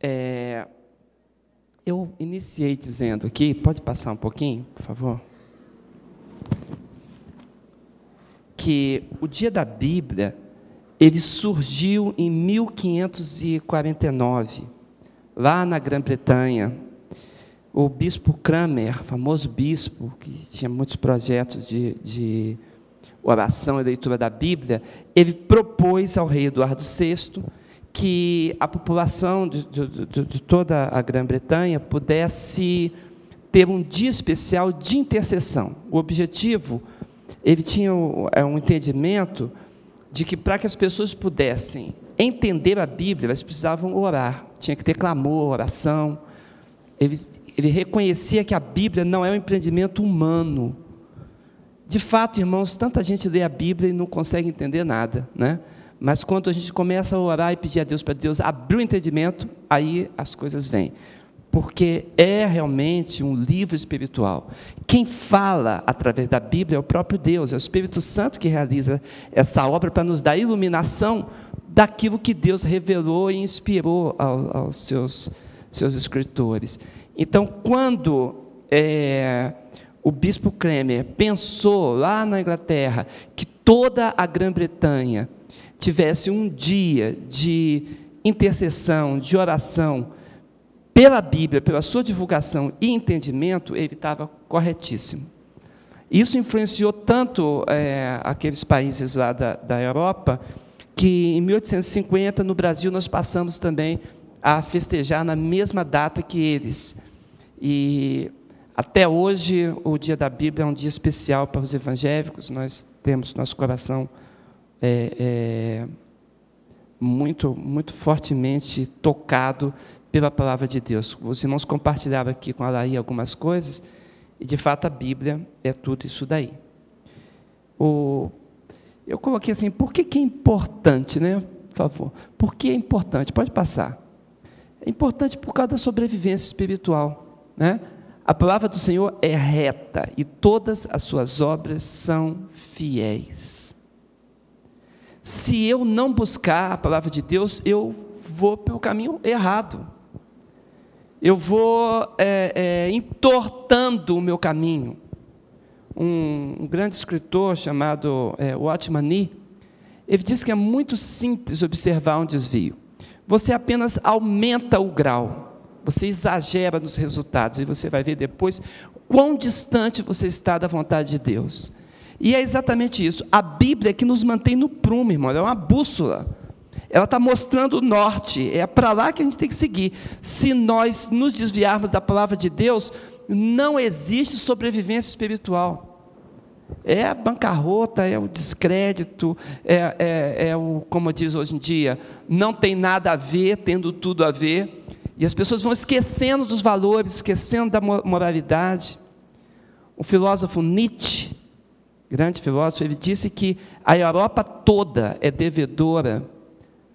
É, eu iniciei dizendo aqui, pode passar um pouquinho, por favor? Que o dia da Bíblia, ele surgiu em 1549, lá na Grã-Bretanha. O bispo Cranmer, famoso bispo, que tinha muitos projetos de, de oração e leitura da Bíblia, ele propôs ao rei Eduardo VI que a população de, de, de toda a Grã-Bretanha pudesse ter um dia especial de intercessão. O objetivo, ele tinha é, um entendimento de que para que as pessoas pudessem entender a Bíblia, elas precisavam orar, tinha que ter clamor, oração. Ele, ele reconhecia que a Bíblia não é um empreendimento humano. De fato, irmãos, tanta gente lê a Bíblia e não consegue entender nada, né? Mas quando a gente começa a orar e pedir a Deus para Deus abrir o entendimento, aí as coisas vêm. Porque é realmente um livro espiritual. Quem fala através da Bíblia é o próprio Deus, é o Espírito Santo que realiza essa obra para nos dar iluminação daquilo que Deus revelou e inspirou aos, seus, seus escritores. Então, quando é, o bispo Kremer pensou lá na Inglaterra que toda a Grã-Bretanha tivesse um dia de intercessão, de oração, pela Bíblia, pela sua divulgação e entendimento, ele estava corretíssimo. Isso influenciou tanto é, aqueles países lá da, da Europa, que em 1850, no Brasil, nós passamos também a festejar na mesma data que eles. E até hoje, o dia da Bíblia é um dia especial para os evangélicos, nós temos nosso coração é, é, muito, muito fortemente tocado pela palavra de Deus. Os irmãos compartilharam aqui com a Laí algumas coisas, e de fato a Bíblia é tudo isso daí. O, eu coloquei assim, por que, que é importante, né? Por favor. Por que é importante? Pode passar. É importante por causa da sobrevivência espiritual. Né? A palavra do Senhor é reta e todas as suas obras são fiéis. Se eu não buscar a palavra de Deus, eu vou pelo caminho errado. Eu vou é, é, entortando o meu caminho. Um, um grande escritor chamado é, Nee, ele diz que é muito simples observar um desvio. Você apenas aumenta o grau, você exagera nos resultados e você vai ver depois quão distante você está da vontade de Deus. E é exatamente isso. A Bíblia é que nos mantém no prumo, irmão. Ela é uma bússola. Ela está mostrando o norte. É para lá que a gente tem que seguir. Se nós nos desviarmos da palavra de Deus, não existe sobrevivência espiritual. É a bancarrota, é o descrédito, é, é, é o, como diz hoje em dia, não tem nada a ver, tendo tudo a ver. E as pessoas vão esquecendo dos valores, esquecendo da moralidade. O filósofo Nietzsche, grande filósofo, ele disse que a Europa toda é devedora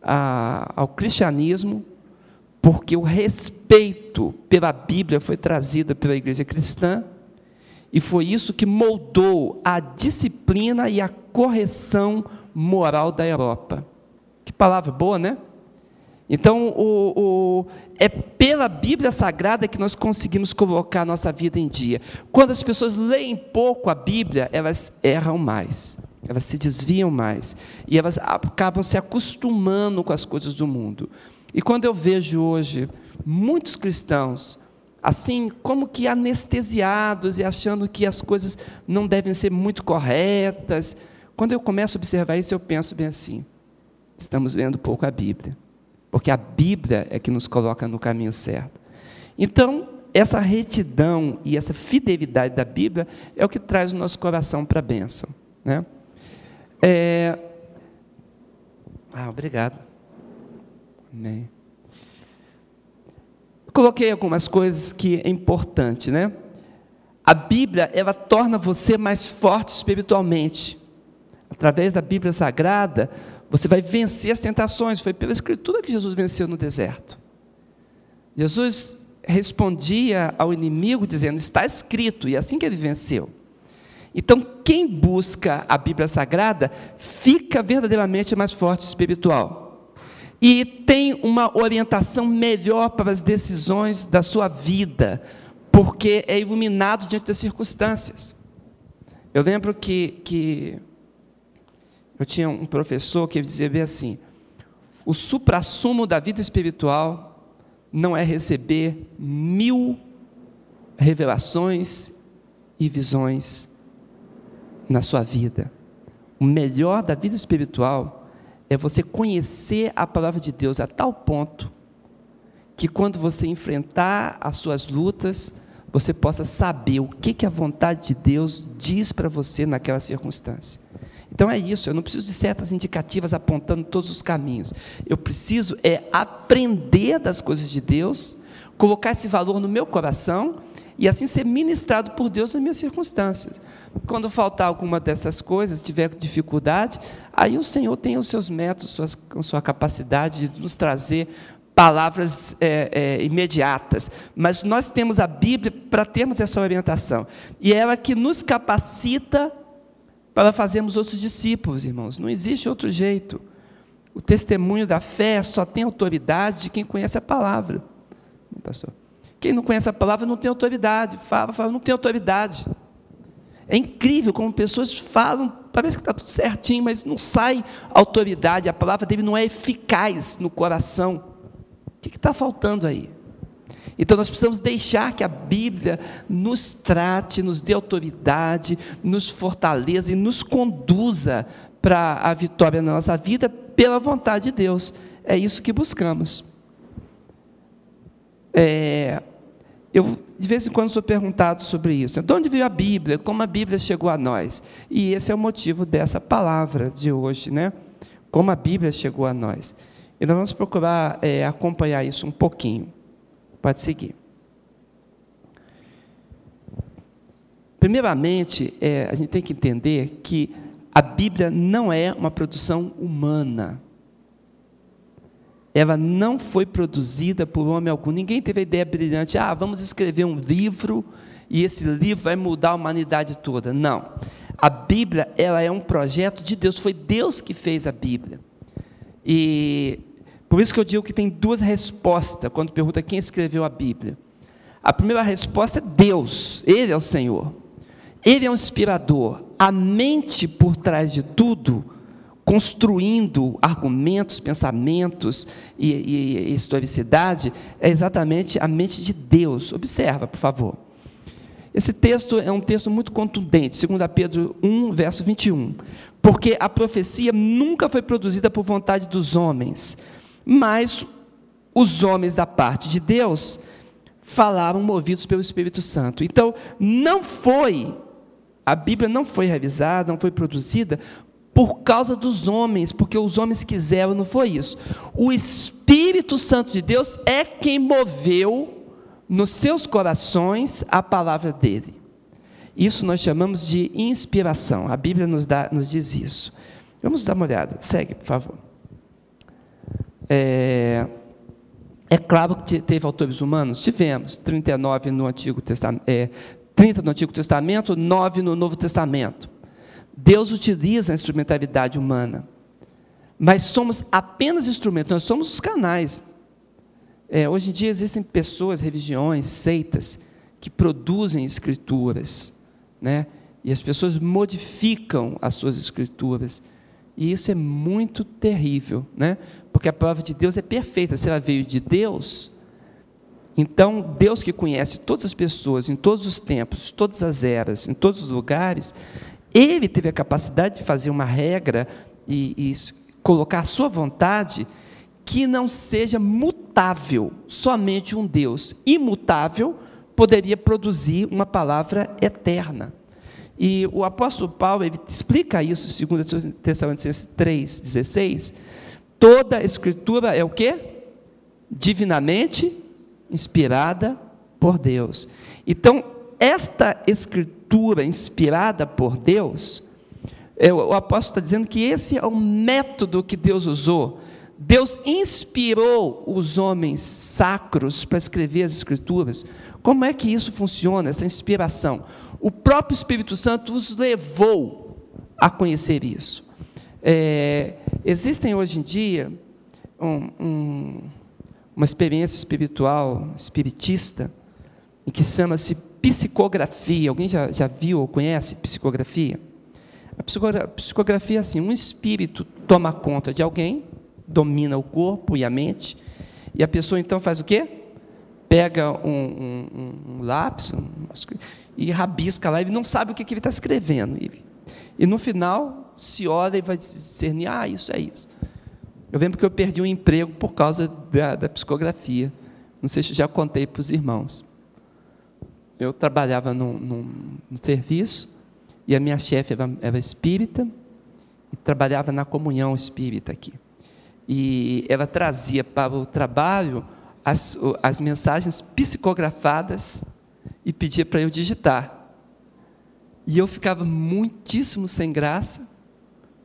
a, ao cristianismo, porque o respeito pela Bíblia foi trazido pela igreja cristã, e foi isso que moldou a disciplina e a correção moral da Europa. Que palavra boa, né? Então, o, o, é pela Bíblia Sagrada que nós conseguimos colocar a nossa vida em dia. Quando as pessoas leem pouco a Bíblia, elas erram mais, elas se desviam mais, e elas acabam se acostumando com as coisas do mundo. E quando eu vejo hoje muitos cristãos, assim, como que anestesiados e achando que as coisas não devem ser muito corretas, quando eu começo a observar isso, eu penso bem assim: estamos lendo pouco a Bíblia porque a Bíblia é que nos coloca no caminho certo. Então, essa retidão e essa fidelidade da Bíblia é o que traz o nosso coração para a bênção. Né? É... Ah, obrigado. Amém. Coloquei algumas coisas que é importante, né? A Bíblia, ela torna você mais forte espiritualmente. Através da Bíblia Sagrada, você vai vencer as tentações. Foi pela Escritura que Jesus venceu no deserto. Jesus respondia ao inimigo dizendo: Está escrito, e é assim que ele venceu. Então, quem busca a Bíblia Sagrada fica verdadeiramente mais forte espiritual. e tem uma orientação melhor para as decisões da sua vida, porque é iluminado diante das circunstâncias. Eu lembro que, que eu tinha um professor que dizia bem assim: o suprassumo da vida espiritual não é receber mil revelações e visões na sua vida. O melhor da vida espiritual é você conhecer a palavra de Deus a tal ponto que quando você enfrentar as suas lutas, você possa saber o que, que a vontade de Deus diz para você naquela circunstância. Então é isso, eu não preciso de certas indicativas apontando todos os caminhos. Eu preciso é aprender das coisas de Deus, colocar esse valor no meu coração e assim ser ministrado por Deus nas minhas circunstâncias. Quando faltar alguma dessas coisas, tiver dificuldade, aí o Senhor tem os seus métodos, suas, sua capacidade de nos trazer palavras é, é, imediatas, mas nós temos a Bíblia para termos essa orientação, e é ela que nos capacita para fazermos outros discípulos, irmãos, não existe outro jeito. O testemunho da fé só tem autoridade de quem conhece a palavra, pastor. Quem não conhece a palavra não tem autoridade, fala, fala, não tem autoridade. É incrível como pessoas falam, parece que está tudo certinho, mas não sai autoridade, a palavra dele não é eficaz no coração que está faltando aí? Então nós precisamos deixar que a Bíblia nos trate, nos dê autoridade, nos fortaleça e nos conduza para a vitória na nossa vida pela vontade de Deus. É isso que buscamos. É, eu de vez em quando sou perguntado sobre isso. De onde veio a Bíblia? Como a Bíblia chegou a nós? E esse é o motivo dessa palavra de hoje, né? Como a Bíblia chegou a nós. E nós vamos procurar é, acompanhar isso um pouquinho. Pode seguir. Primeiramente, é, a gente tem que entender que a Bíblia não é uma produção humana. Ela não foi produzida por homem algum. Ninguém teve a ideia brilhante, ah, vamos escrever um livro e esse livro vai mudar a humanidade toda. Não. A Bíblia, ela é um projeto de Deus, foi Deus que fez a Bíblia. E por isso que eu digo que tem duas respostas quando pergunta quem escreveu a Bíblia. A primeira resposta é Deus, Ele é o Senhor. Ele é um inspirador. A mente por trás de tudo, construindo argumentos, pensamentos e, e, e historicidade, é exatamente a mente de Deus. Observa, por favor. Esse texto é um texto muito contundente, 2 Pedro 1, verso 21. Porque a profecia nunca foi produzida por vontade dos homens, mas os homens da parte de Deus falaram movidos pelo Espírito Santo. Então, não foi, a Bíblia não foi revisada, não foi produzida por causa dos homens, porque os homens quiseram, não foi isso. O Espírito Santo de Deus é quem moveu nos seus corações a palavra dele. Isso nós chamamos de inspiração. A Bíblia nos, dá, nos diz isso. Vamos dar uma olhada. Segue, por favor. É, é claro que teve autores humanos? Tivemos, 39 no Antigo Testamento, é, 30 no Antigo Testamento, 9 no Novo Testamento. Deus utiliza a instrumentalidade humana, mas somos apenas instrumentos, nós somos os canais. É, hoje em dia existem pessoas, religiões, seitas, que produzem escrituras, né? e as pessoas modificam as suas escrituras, e isso é muito terrível, né? Porque a palavra de Deus é perfeita, se ela veio de Deus, então Deus que conhece todas as pessoas, em todos os tempos, todas as eras, em todos os lugares, Ele teve a capacidade de fazer uma regra e, e colocar a sua vontade que não seja mutável, somente um Deus imutável poderia produzir uma palavra eterna. E o apóstolo Paulo ele explica isso 2 Tessalonicenses 3,16, Toda a escritura é o que? Divinamente inspirada por Deus. Então, esta escritura inspirada por Deus, é, o apóstolo está dizendo que esse é o método que Deus usou. Deus inspirou os homens sacros para escrever as escrituras. Como é que isso funciona, essa inspiração? O próprio Espírito Santo os levou a conhecer isso. É, existem hoje em dia um, um, uma experiência espiritual, espiritista, que chama-se psicografia. Alguém já, já viu ou conhece psicografia? A psicografia é assim: um espírito toma conta de alguém, domina o corpo e a mente, e a pessoa então faz o quê? Pega um, um, um lápis e rabisca lá, ele não sabe o que, que ele está escrevendo. E, e no final se olha e vai discernir: ah, isso é isso. Eu lembro que eu perdi um emprego por causa da, da psicografia. Não sei se já contei para os irmãos. Eu trabalhava num, num, num serviço e a minha chefe era, era espírita e trabalhava na comunhão espírita aqui. E ela trazia para o trabalho as, as mensagens psicografadas e pedia para eu digitar. E eu ficava muitíssimo sem graça,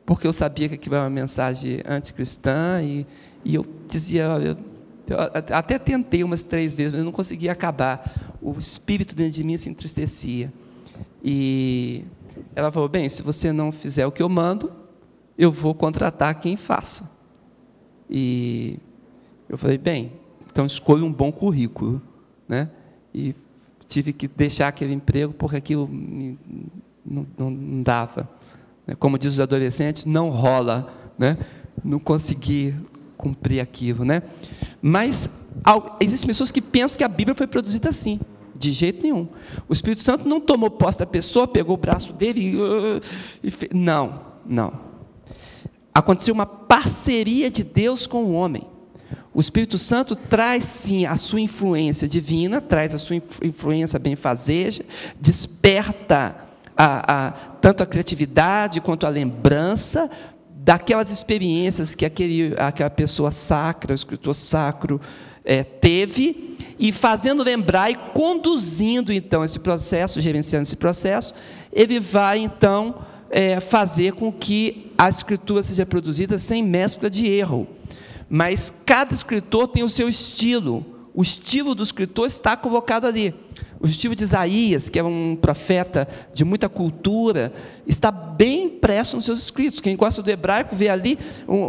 porque eu sabia que aquilo era uma mensagem anticristã, e, e eu dizia, eu, eu até tentei umas três vezes, mas eu não conseguia acabar. O espírito dentro de mim se entristecia. E ela falou: bem, se você não fizer o que eu mando, eu vou contratar quem faça. E eu falei: bem, então escolha um bom currículo. Né? E tive que deixar aquele emprego porque aquilo não, não, não dava. Né? Como diz os adolescentes, não rola. Né? Não consegui cumprir aquilo. Né? Mas existem pessoas que pensam que a Bíblia foi produzida assim. De jeito nenhum. O Espírito Santo não tomou posse da pessoa, pegou o braço dele e. Uh, e fez... Não, não. Aconteceu uma parceria de Deus com o homem. O Espírito Santo traz sim a sua influência divina, traz a sua influência benfazeja, desperta a, a, tanto a criatividade quanto a lembrança daquelas experiências que aquele, aquela pessoa sacra, o escritor sacro, é, teve, e fazendo lembrar e conduzindo então esse processo, gerenciando esse processo, ele vai então é, fazer com que a escritura seja produzida sem mescla de erro. Mas cada escritor tem o seu estilo. O estilo do escritor está colocado ali. O estilo de Isaías, que é um profeta de muita cultura, está bem impresso nos seus escritos. Quem gosta do hebraico vê ali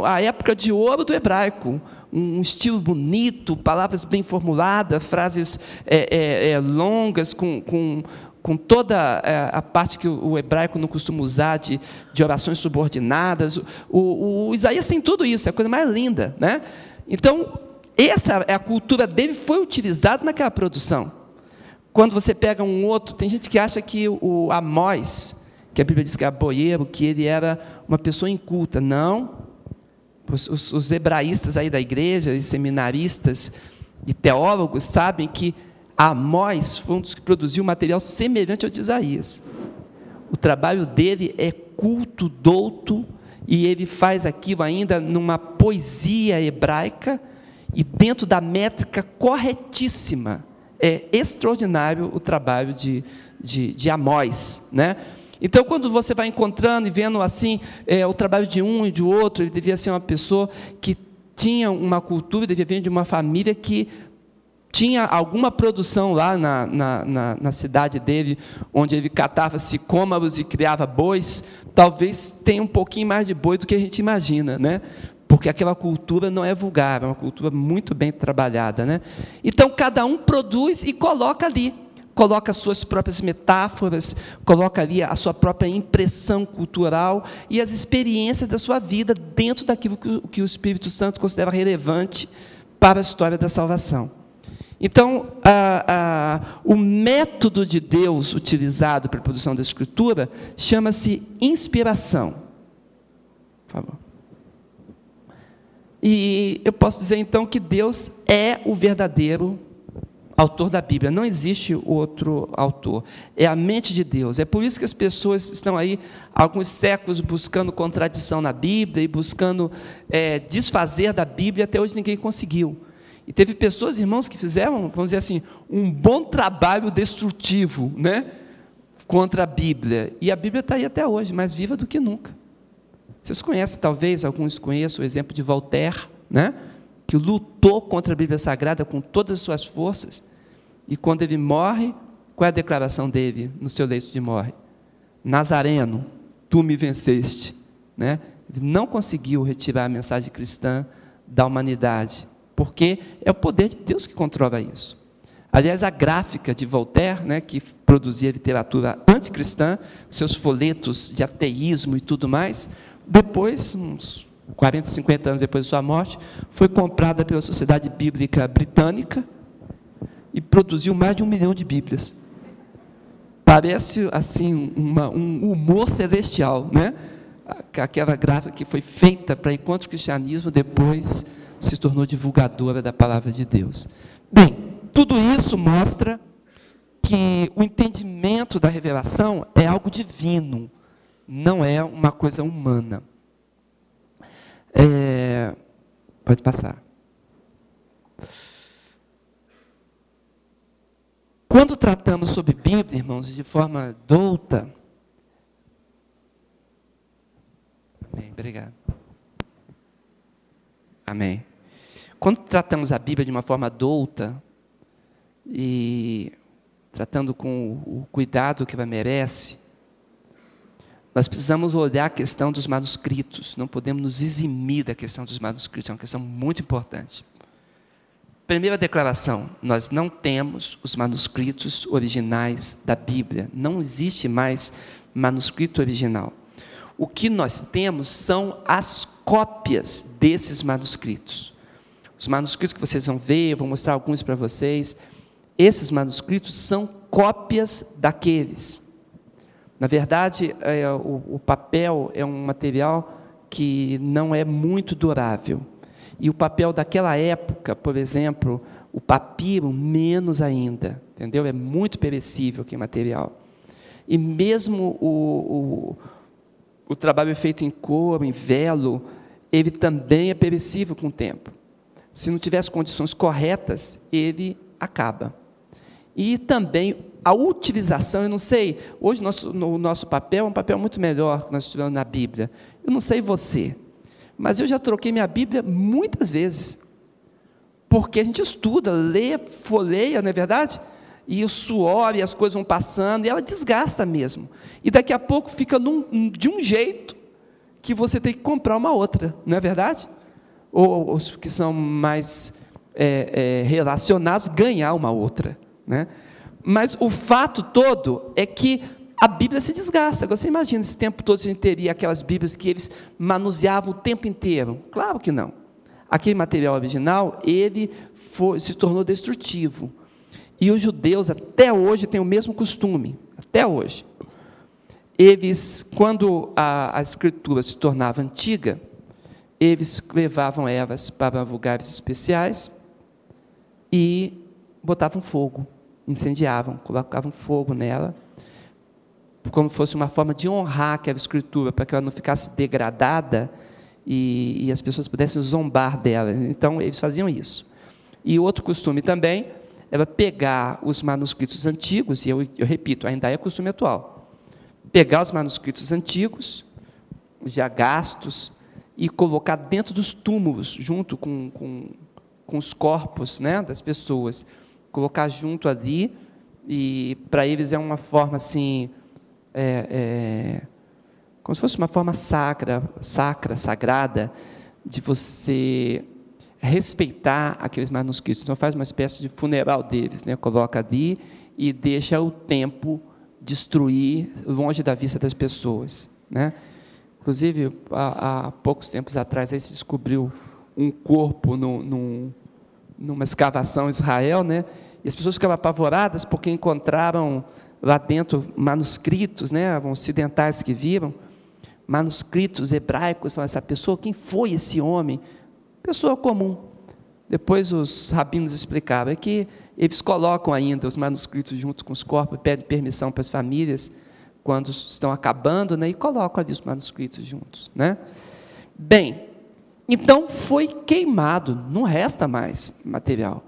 a época de ouro do hebraico um estilo bonito, palavras bem formuladas, frases é, é, é, longas, com, com, com toda é, a parte que o, hebraico não costuma usar de, de orações subordinadas. O, o, o, Isaías tem tudo isso, é a coisa mais linda. Né? Então, essa é a cultura dele, foi utilizada naquela produção. Quando você pega um outro, tem gente que acha que o Amós, que a Bíblia diz que é boieiro, que ele era uma pessoa inculta. Não, os, os, os hebraístas aí da igreja, e seminaristas e teólogos sabem que Amós foi um dos que produziu material semelhante ao de Isaías. O trabalho dele é culto, douto, e ele faz aquilo ainda numa poesia hebraica e dentro da métrica corretíssima. É extraordinário o trabalho de, de, de Amós, né? Então, quando você vai encontrando e vendo assim é, o trabalho de um e de outro, ele devia ser uma pessoa que tinha uma cultura, devia vir de uma família que tinha alguma produção lá na, na, na, na cidade dele, onde ele catava sicômaros e criava bois, talvez tenha um pouquinho mais de boi do que a gente imagina, né? Porque aquela cultura não é vulgar, é uma cultura muito bem trabalhada. Né? Então, cada um produz e coloca ali coloca suas próprias metáforas, coloca ali a sua própria impressão cultural e as experiências da sua vida dentro daquilo que, que o Espírito Santo considera relevante para a história da salvação. Então, a, a, o método de Deus utilizado para a produção da Escritura chama-se inspiração. Por favor. E eu posso dizer então que Deus é o verdadeiro autor da Bíblia, não existe outro autor. É a mente de Deus. É por isso que as pessoas estão aí alguns séculos buscando contradição na Bíblia e buscando é, desfazer da Bíblia, até hoje ninguém conseguiu. E teve pessoas, irmãos, que fizeram, vamos dizer assim, um bom trabalho destrutivo, né? Contra a Bíblia. E a Bíblia está aí até hoje, mais viva do que nunca. Vocês conhecem, talvez, alguns conheçam o exemplo de Voltaire, né? que lutou contra a Bíblia Sagrada com todas as suas forças, e quando ele morre, qual é a declaração dele no seu leito de morte? Nazareno, tu me venceste. Né? Ele não conseguiu retirar a mensagem cristã da humanidade, porque é o poder de Deus que controla isso. Aliás, a gráfica de Voltaire, né, que produzia literatura anticristã, seus folhetos de ateísmo e tudo mais, depois, uns 40, 50 anos depois de sua morte, foi comprada pela Sociedade Bíblica Britânica e produziu mais de um milhão de Bíblias. Parece assim uma, um humor celestial, né? Aquela gráfica que foi feita para enquanto o cristianismo depois se tornou divulgadora da palavra de Deus. Bem, tudo isso mostra que o entendimento da revelação é algo divino, não é uma coisa humana. É, pode passar. Quando tratamos sobre Bíblia, irmãos, de forma douta. Amém, obrigado. Amém. Quando tratamos a Bíblia de uma forma douta, e tratando com o cuidado que ela merece, nós precisamos olhar a questão dos manuscritos, não podemos nos eximir da questão dos manuscritos, é uma questão muito importante. Primeira declaração: nós não temos os manuscritos originais da Bíblia, não existe mais manuscrito original. O que nós temos são as cópias desses manuscritos. Os manuscritos que vocês vão ver, eu vou mostrar alguns para vocês. Esses manuscritos são cópias daqueles. Na verdade, é, o, o papel é um material que não é muito durável. E o papel daquela época, por exemplo, o papiro, menos ainda, entendeu? É muito perecível que material. E mesmo o, o, o trabalho feito em couro, em velo, ele também é perecível com o tempo. Se não tiver as condições corretas, ele acaba. E também a utilização, eu não sei, hoje nosso, o nosso papel é um papel muito melhor que nós estudamos na Bíblia. Eu não sei você, mas eu já troquei minha Bíblia muitas vezes. Porque a gente estuda, lê, folheia, não é verdade? E o suor e as coisas vão passando, e ela desgasta mesmo. E daqui a pouco fica num, de um jeito que você tem que comprar uma outra, não é verdade? Ou os que são mais é, é, relacionados, ganhar uma outra. Né? Mas o fato todo é que a Bíblia se desgasta. Agora, você imagina esse tempo todo a gente teria aquelas Bíblias que eles manuseavam o tempo inteiro? Claro que não. Aquele material original, ele foi, se tornou destrutivo. E os judeus, até hoje, têm o mesmo costume. Até hoje. Eles, quando a, a escritura se tornava antiga, eles levavam elas para lugares especiais e botavam fogo, incendiavam, colocavam fogo nela como fosse uma forma de honrar aquela escritura, para que ela não ficasse degradada e, e, as pessoas pudessem zombar dela. Então, eles faziam isso. E outro costume também era pegar os manuscritos antigos, e eu, eu repito, ainda é costume atual, pegar os manuscritos antigos, já gastos, e colocar dentro dos túmulos, junto com, com, com os corpos né, das pessoas. Colocar junto ali, e para eles é uma forma assim é, é, como se fosse uma forma sacra, sacra, sagrada, de você respeitar aqueles manuscritos. Então faz uma espécie de funeral deles, né? coloca ali e deixa o tempo destruir longe da vista das pessoas. Né? Inclusive, há, há poucos tempos atrás, aí se descobriu um corpo no, no, numa escavação em Israel, né? e as pessoas ficavam apavoradas porque encontraram lá dentro manuscritos, né, ocidentais que viram, manuscritos hebraicos, falam essa pessoa, quem foi esse homem? Pessoa comum. Depois os rabinos explicaram, é que eles colocam ainda os manuscritos junto com os corpos, pedem permissão para as famílias, quando estão acabando, né, e colocam ali os manuscritos juntos. Né? Bem, então foi queimado, não resta mais material.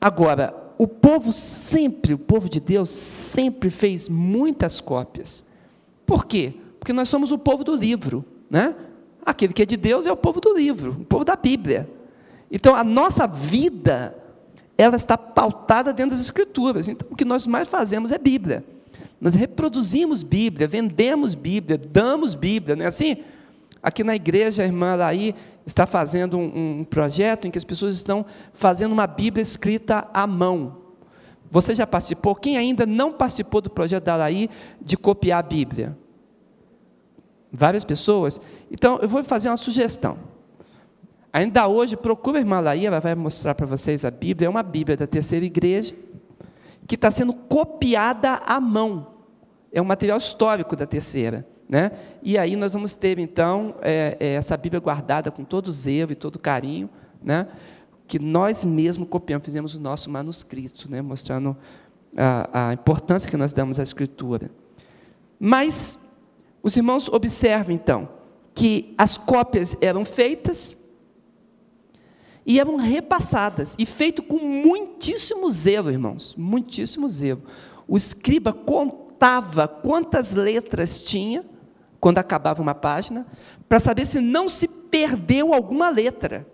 Agora, o povo sempre, o povo de Deus, sempre fez muitas cópias. Por quê? Porque nós somos o povo do livro, né? Aquele que é de Deus é o povo do livro, o povo da Bíblia. Então, a nossa vida, ela está pautada dentro das Escrituras. Então, o que nós mais fazemos é Bíblia. Nós reproduzimos Bíblia, vendemos Bíblia, damos Bíblia, não é assim? Aqui na igreja, a irmã Laí, está fazendo um, um projeto em que as pessoas estão fazendo uma Bíblia escrita à mão. Você já participou? Quem ainda não participou do projeto da Alaí de copiar a Bíblia? Várias pessoas. Então, eu vou fazer uma sugestão. Ainda hoje, procura a irmã Laí, ela vai mostrar para vocês a Bíblia. É uma Bíblia da terceira igreja, que está sendo copiada à mão. É um material histórico da terceira. Né? E aí nós vamos ter, então, é, é, essa Bíblia guardada com todo zelo e todo carinho, né? que nós mesmos copiamos, fizemos o nosso manuscrito, né? mostrando a, a importância que nós damos à Escritura. Mas os irmãos observam, então, que as cópias eram feitas e eram repassadas, e feito com muitíssimo zelo, irmãos, muitíssimo zelo. O escriba contava quantas letras tinha, quando acabava uma página, para saber se não se perdeu alguma letra.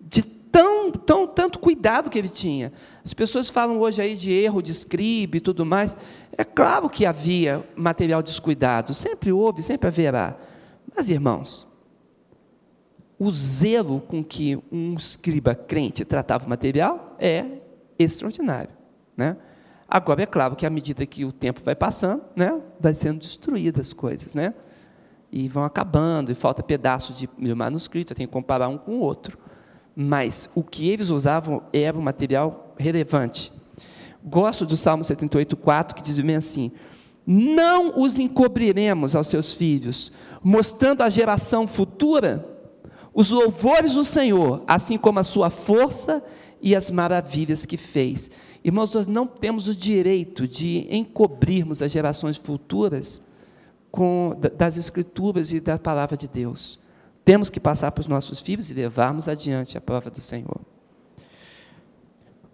De tão, tão, tanto cuidado que ele tinha. As pessoas falam hoje aí de erro de escriba e tudo mais. É claro que havia material descuidado, sempre houve, sempre haverá. Mas, irmãos, o zelo com que um escriba crente tratava o material é extraordinário. Né? Agora, é claro que à medida que o tempo vai passando, né, vai sendo destruídas as coisas, né? E vão acabando, e falta pedaços de manuscrito, tem que comparar um com o outro. Mas o que eles usavam era um material relevante. Gosto do Salmo 78,4, que diz bem assim: Não os encobriremos aos seus filhos, mostrando à geração futura os louvores do Senhor, assim como a sua força e as maravilhas que fez. Irmãos, nós não temos o direito de encobrirmos as gerações futuras com, das Escrituras e da palavra de Deus. Temos que passar para os nossos filhos e levarmos adiante a palavra do Senhor.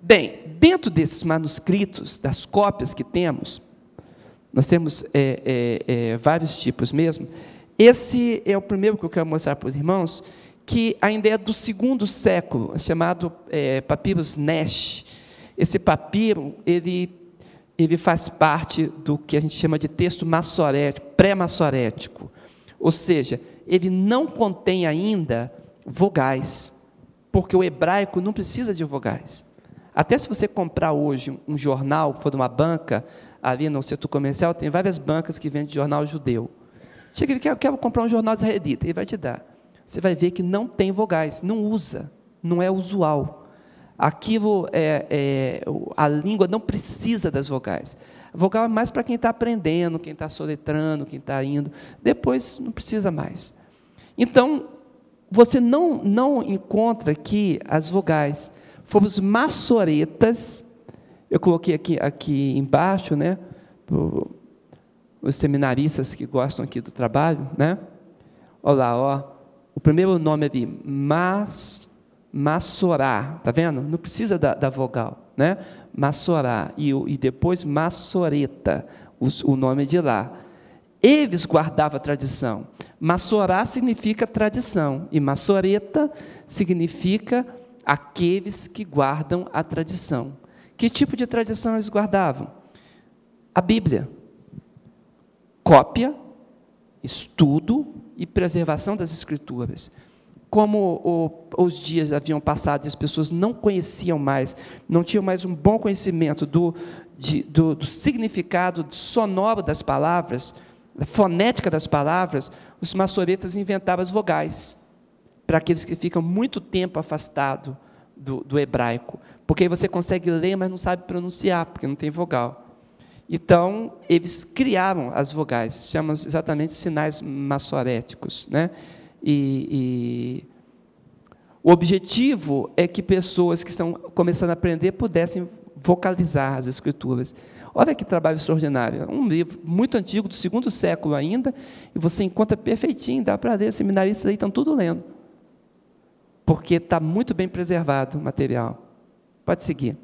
Bem, dentro desses manuscritos, das cópias que temos, nós temos é, é, é, vários tipos mesmo. Esse é o primeiro que eu quero mostrar para os irmãos, que ainda é do segundo século, chamado é, Papyrus Nash. Esse papiro, ele, ele faz parte do que a gente chama de texto massorético, pré-massorético. Ou seja, ele não contém ainda vogais, porque o hebraico não precisa de vogais. Até se você comprar hoje um jornal, for de uma banca, ali no setor comercial, tem várias bancas que vendem jornal judeu. Chega e quer, quero comprar um jornal israelita, ele vai te dar. Você vai ver que não tem vogais, não usa, não é usual aquilo é, é, a língua não precisa das vogais. A vogal é mais para quem está aprendendo, quem está soletrando, quem está indo. Depois não precisa mais. Então, você não, não encontra aqui as vogais. Fomos maçoretas. Eu coloquei aqui, aqui embaixo, né? Os seminaristas que gostam aqui do trabalho, né? Olha lá, ó. O primeiro nome é de mas massorá, tá vendo? Não precisa da, da vogal, né? Massorá e, e depois massoreta, o, o nome de lá. Eles guardavam a tradição. Massorá significa tradição e massoreta significa aqueles que guardam a tradição. Que tipo de tradição eles guardavam? A Bíblia. Cópia, estudo e preservação das Escrituras como o, os dias haviam passado e as pessoas não conheciam mais, não tinham mais um bom conhecimento do, de, do, do significado sonoro das palavras, da fonética das palavras, os maçoretas inventavam as vogais, para aqueles que ficam muito tempo afastados do, do hebraico, porque aí você consegue ler, mas não sabe pronunciar, porque não tem vogal. Então, eles criaram as vogais, chamam exatamente sinais maçoréticos, né? E, e, o objetivo é que pessoas que estão começando a aprender pudessem vocalizar as escrituras. Olha que trabalho extraordinário. Um livro muito antigo, do segundo século ainda, e você encontra perfeitinho, dá para ler, seminaristas aí estão tudo lendo. Porque está muito bem preservado o material. Pode seguir.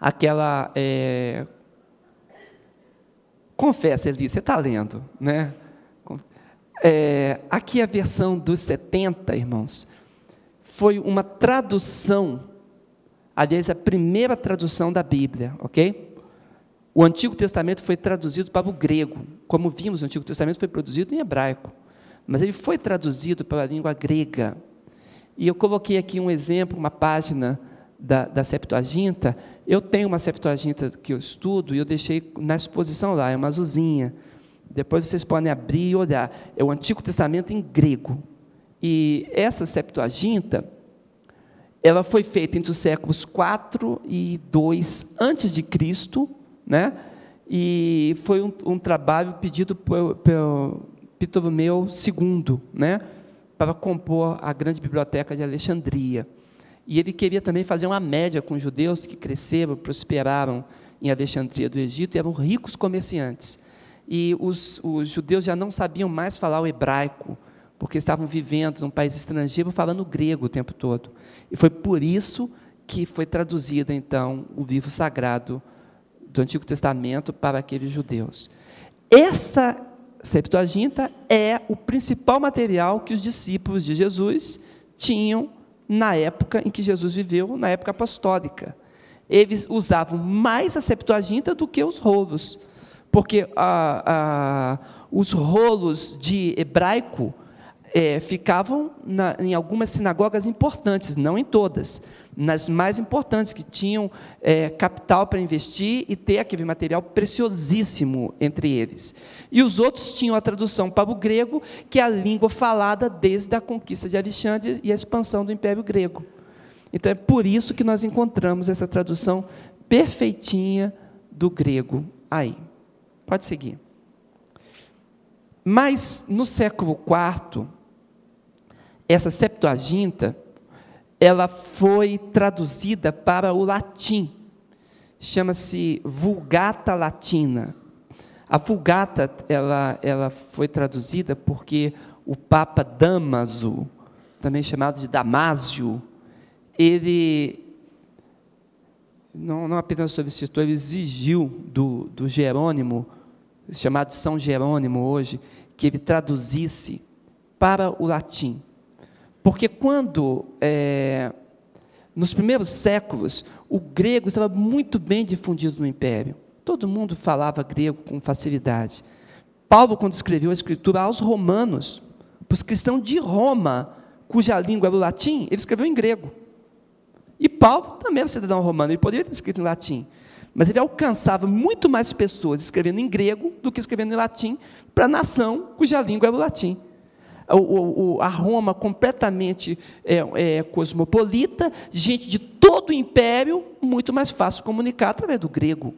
Aquela. É... Confessa, Eli, você está lendo, né? É, aqui a versão dos 70, irmãos, foi uma tradução, aliás, a primeira tradução da Bíblia, ok? O Antigo Testamento foi traduzido para o grego. Como vimos, o Antigo Testamento foi produzido em hebraico. mas ele foi traduzido para a língua grega. E eu coloquei aqui um exemplo, uma página da, da Septuaginta. Eu tenho uma Septuaginta que eu estudo e eu deixei na exposição lá, é uma azulzinha. Depois vocês podem abrir e olhar. É o Antigo Testamento em grego. E essa Septuaginta, ela foi feita entre os séculos 4 e 2 antes de Cristo, né? E foi um, um trabalho pedido por Ptolomeu II, né? Para compor a grande biblioteca de Alexandria. E ele queria também fazer uma média com os judeus que cresceram, prosperaram em Alexandria do Egito e eram ricos comerciantes. E os, os judeus já não sabiam mais falar o hebraico, porque estavam vivendo num país estrangeiro falando grego o tempo todo. E foi por isso que foi traduzido, então, o livro sagrado do Antigo Testamento para aqueles judeus. Essa Septuaginta é o principal material que os discípulos de Jesus tinham na época em que Jesus viveu, na época apostólica. Eles usavam mais a Septuaginta do que os rolos, porque os rolos de hebraico é, ficavam na, em algumas sinagogas importantes, não em todas, nas mais importantes, que tinham é, capital para investir e ter aquele material preciosíssimo entre eles. E os outros tinham a tradução para o grego, que é a língua falada desde a conquista de Alexandre e a expansão do Império Grego. Então é por isso que nós encontramos essa tradução perfeitinha do grego aí. Pode seguir. Mas no século IV, essa Septuaginta, ela foi traduzida para o latim. Chama-se Vulgata Latina. A Vulgata, ela, ela foi traduzida porque o Papa Damaso, também chamado de Damásio, ele não, não apenas solicitou, ele exigiu do, do Jerônimo, chamado São Jerônimo hoje, que ele traduzisse para o latim. Porque quando, é, nos primeiros séculos, o grego estava muito bem difundido no império. Todo mundo falava grego com facilidade. Paulo, quando escreveu a escritura aos romanos, para os cristãos de Roma, cuja língua era o latim, ele escreveu em grego. E Paulo também era cidadão romano, ele poderia ter escrito em latim. Mas ele alcançava muito mais pessoas escrevendo em grego do que escrevendo em latim para a nação cuja língua era o latim o, o, a Roma completamente é, é, cosmopolita, gente de todo o império, muito mais fácil comunicar através do grego.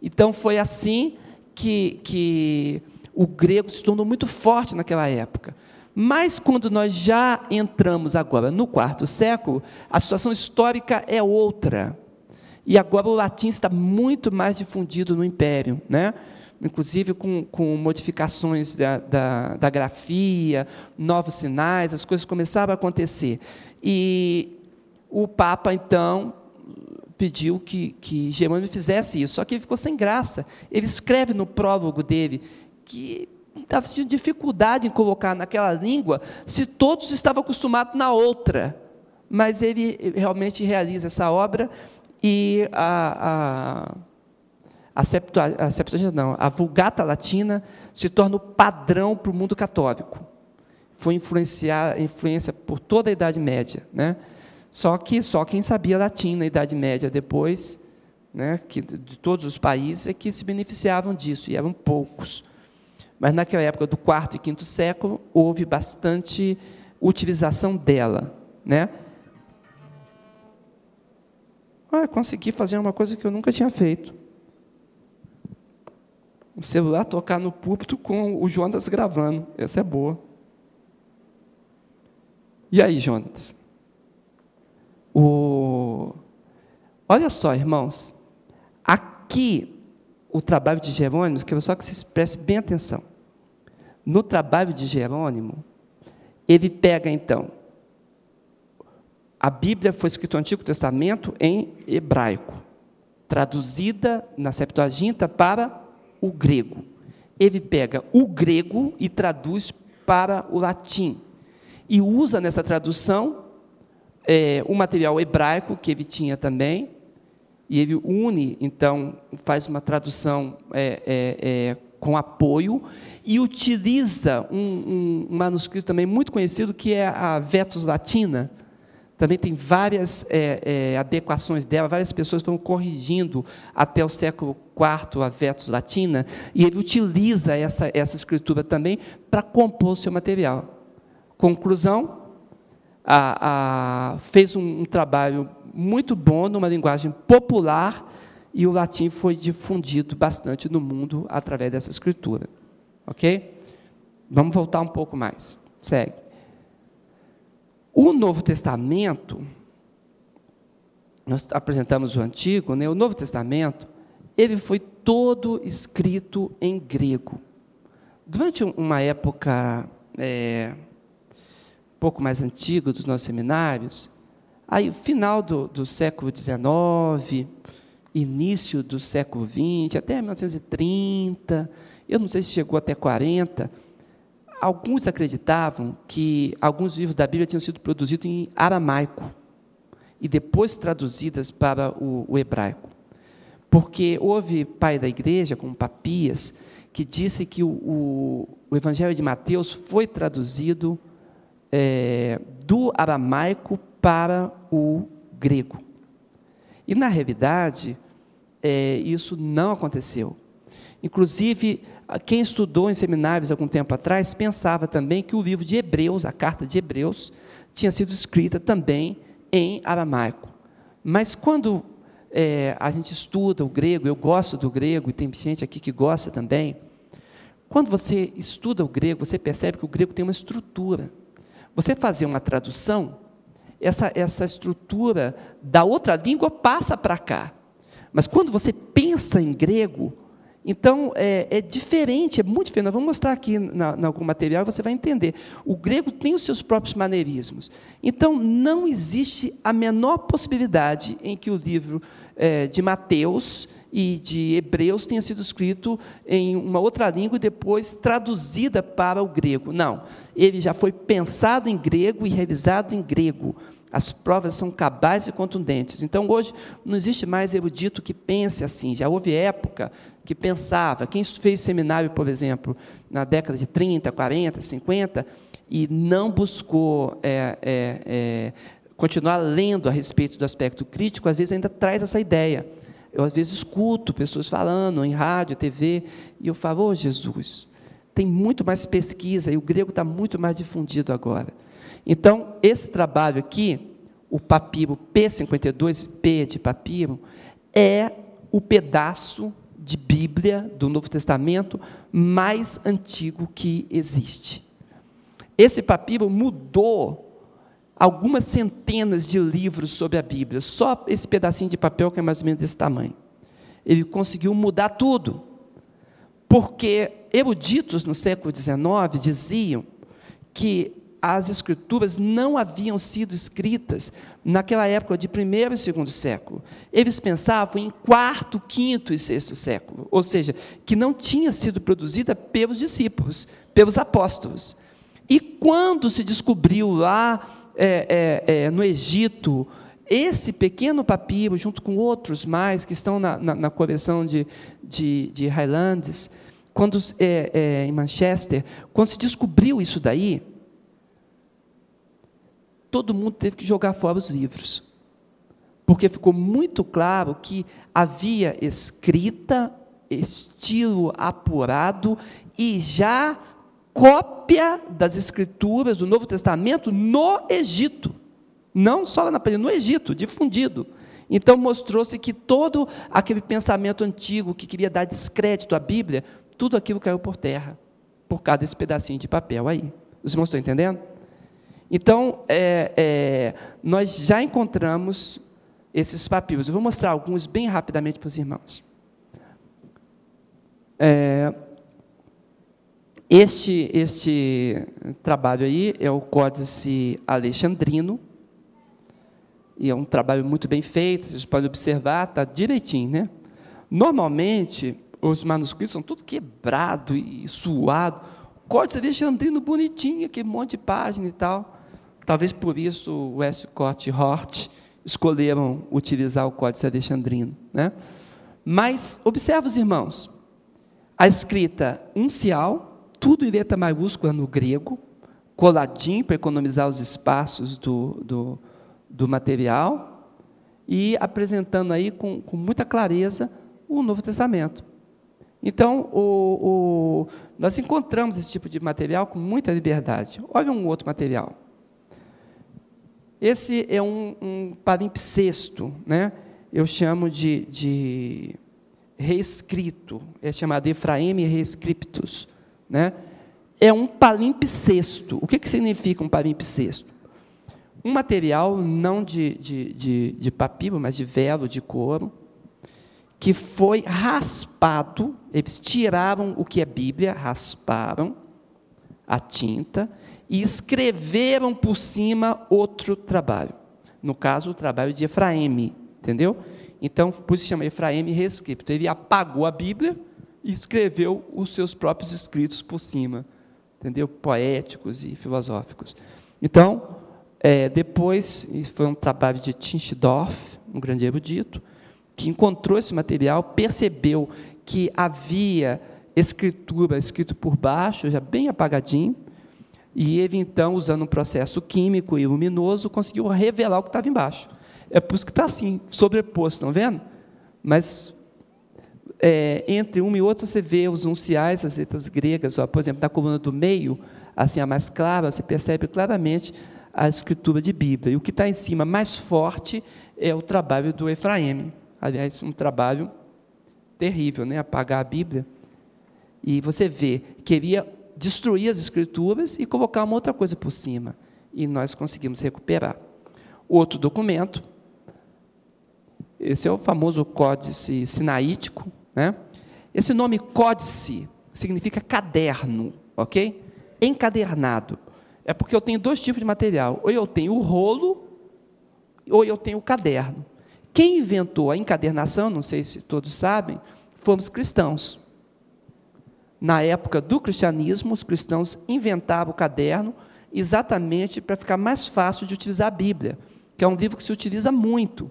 Então foi assim que, que o grego se tornou muito forte naquela época. Mas quando nós já entramos agora no quarto século, a situação histórica é outra. E agora o latim está muito mais difundido no império, né? inclusive com, com modificações da, da, da, grafia, novos sinais, as coisas começaram a acontecer. E o Papa, então, pediu que, que Jerônimo fizesse isso, só que ele ficou sem graça. Ele escreve no prólogo dele que estava tendo dificuldade em colocar naquela língua se todos estavam acostumados na outra. Mas ele realmente realiza essa obra e a, a a Septuaginta, não, a Vulgata Latina se torna o padrão para o mundo católico. Foi influenciar, influência por toda a Idade Média, né? Só que só quem sabia latim na Idade Média depois, né, que de todos os países é que se beneficiavam disso e eram poucos. Mas naquela época do quarto e quinto século houve bastante utilização dela, né? Ah, consegui fazer uma coisa que eu nunca tinha feito o celular tocar no púlpito com o Jonas gravando. Essa é boa. E aí, Jonas? O... Olha só, irmãos. Aqui, o trabalho de Jerônimo, quero só que vocês prestem bem atenção. No trabalho de Jerônimo, ele pega, então, a Bíblia foi escrita no Antigo Testamento em hebraico, traduzida na Septuaginta para o grego. Ele pega o grego e traduz para o latim. E usa nessa tradução é, o material hebraico que ele tinha também, e ele une, então, faz uma tradução é, é, é com apoio e utiliza um, um, manuscrito também muito conhecido que é a Vetus Latina. Também tem várias é, é, adequações dela, várias pessoas estão corrigindo até o século IV a Vetus Latina, e ele utiliza essa, essa escritura também para compor o seu material. Conclusão, a, a, fez um, um trabalho muito bom numa linguagem popular e o latim foi difundido bastante no mundo através dessa escritura. Ok? Vamos voltar um pouco mais. Segue. O Novo Testamento, nós apresentamos o Antigo, né? o Novo Testamento, ele foi todo escrito em grego. Durante uma época é, um pouco mais antiga dos nossos seminários, aí final do, do século XIX, início do século XX, até 1930, eu não sei se chegou até 40, alguns acreditavam que alguns livros da Bíblia tinham sido produzidos em aramaico e depois traduzidas para o, o hebraico. Porque houve pai da igreja, como Papias, que disse que o, o, o Evangelho de Mateus foi traduzido é, do aramaico para o grego. E, na realidade, é, isso não aconteceu. Inclusive, quem estudou em seminários algum tempo atrás pensava também que o livro de Hebreus, a carta de Hebreus, tinha sido escrita também em aramaico. Mas quando é, a gente estuda o grego, eu gosto do grego, e tem gente aqui que gosta também, quando você estuda o grego, você percebe que o grego tem uma estrutura. Você fazer uma tradução, essa, essa estrutura da outra língua passa para cá. Mas quando você pensa em grego, então é, é, diferente, é muito diferente. Nós vamos mostrar aqui na, na algum material você vai entender. O grego tem os seus próprios maneirismos. Então não existe a menor possibilidade em que o livro é, de Mateus e de Hebreus tenha sido escrito em uma outra língua e depois traduzida para o grego. Não, ele já foi pensado em grego e realizado em grego. As provas são cabais e contundentes. Então, hoje, não existe mais erudito que pense assim. Já houve época que pensava. Quem fez seminário, por exemplo, na década de 30, 40, 50, e não buscou é, é, é, continuar lendo a respeito do aspecto crítico, às vezes ainda traz essa ideia. Eu, às vezes, escuto pessoas falando em rádio, TV, e eu falo, ô oh, Jesus, tem muito mais pesquisa, e o grego está muito mais difundido agora. Então, esse trabalho aqui, o papiro P52, P de papiro, é o pedaço de Bíblia do Novo Testamento mais antigo que existe. Esse papiro mudou algumas centenas de livros sobre a Bíblia, só esse pedacinho de papel que é mais ou menos desse tamanho. Ele conseguiu mudar tudo, porque eruditos no século XIX diziam que as escrituras não haviam sido escritas naquela época de primeiro e segundo século. Eles pensavam em quarto, quinto e sexto século, ou seja, que não tinha sido produzida pelos discípulos, pelos apóstolos. E quando se descobriu lá é, é, é, no Egito esse pequeno papiro, junto com outros mais que estão na, na, na coleção de, de, de Highlands, quando, é, é, em Manchester, quando se descobriu isso daí, todo mundo teve que jogar fora os livros. Porque ficou muito claro que havia escrita, estilo apurado e já cópia das escrituras do Novo Testamento no Egito. Não só na Palestina, no Egito, difundido. Então mostrou-se que todo aquele pensamento antigo que queria dar descrédito à Bíblia, tudo aquilo caiu por terra, por causa desse pedacinho de papel aí. Os irmãos estão entendendo? Então, é, é, nós já encontramos esses papiros. Eu vou mostrar alguns bem rapidamente para os irmãos. É, este, este trabalho aí é o Códice Alexandrino, e é um trabalho muito bem feito, vocês podem observar, está direitinho, né? Normalmente, os manuscritos são tudo quebrado e suado. Códice Alexandrino bonitinho, aquele monte de página e tal. Talvez por isso Westcott e Hort escolheram utilizar o Códice Alexandrino. Né? Mas, observe os irmãos, a escrita uncial, tudo em letra maiúscula no grego, coladinho para economizar os espaços do, do, do material, e apresentando aí com, com muita clareza o Novo Testamento. Então, o, o, nós encontramos esse tipo de material com muita liberdade. Olha um outro material. Esse é um, um palimpsesto, né? eu chamo de, de reescrito, é chamado Efraim Reescriptus. Né? É um palimpsesto. O que, que significa um palimpsesto? Um material não de, de, de, de papiro, mas de velo, de couro, que foi raspado, eles tiraram o que é Bíblia, rasparam a tinta e escreveram por cima outro trabalho. No caso, o trabalho de Efraim, entendeu? Então, por isso se chama Efraim reescrito. Ele apagou a Bíblia e escreveu os seus próprios escritos por cima, entendeu? Poéticos e filosóficos. Então, é, depois, foi um trabalho de Tinchdorf, um grande erudito, que encontrou esse material, percebeu que havia escritura escrito por baixo, já bem apagadinho, e ele então, usando um processo químico e luminoso, conseguiu revelar o que estava embaixo. É por isso que está assim, sobreposto, estão vendo? Mas é, entre uma e outra você vê os unciais, as letras gregas, ó, por exemplo, na coluna do meio, assim a mais clara, você percebe claramente a escritura de Bíblia. E o que está em cima mais forte é o trabalho do Efraim. Aliás, um trabalho terrível, né? apagar a Bíblia. E você vê, queria destruir as escrituras e colocar uma outra coisa por cima. E nós conseguimos recuperar. Outro documento, esse é o famoso códice sinaítico. Né? Esse nome códice significa caderno, ok? Encadernado. É porque eu tenho dois tipos de material. Ou eu tenho o rolo, ou eu tenho o caderno. Quem inventou a encadernação, não sei se todos sabem, fomos cristãos. Na época do cristianismo, os cristãos inventavam o caderno exatamente para ficar mais fácil de utilizar a Bíblia, que é um livro que se utiliza muito.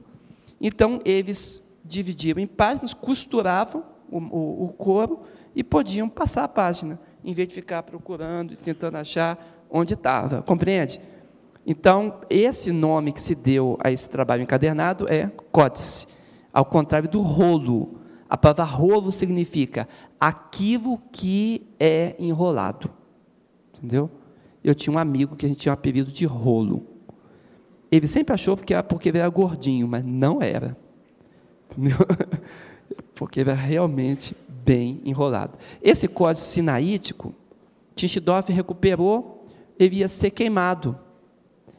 Então, eles dividiam em páginas, costuravam o, o, o couro e podiam passar a página, em vez de ficar procurando e tentando achar onde estava. Compreende? Então, esse nome que se deu a esse trabalho encadernado é códice, ao contrário do rolo. A palavra rolo significa aquilo que é enrolado. Entendeu? Eu tinha um amigo que a gente tinha um apelido de rolo. Ele sempre achou que era porque ele era gordinho, mas não era. Entendeu? Porque ele era realmente bem enrolado. Esse códice sinaítico, Tinchdorf recuperou, ele ia ser queimado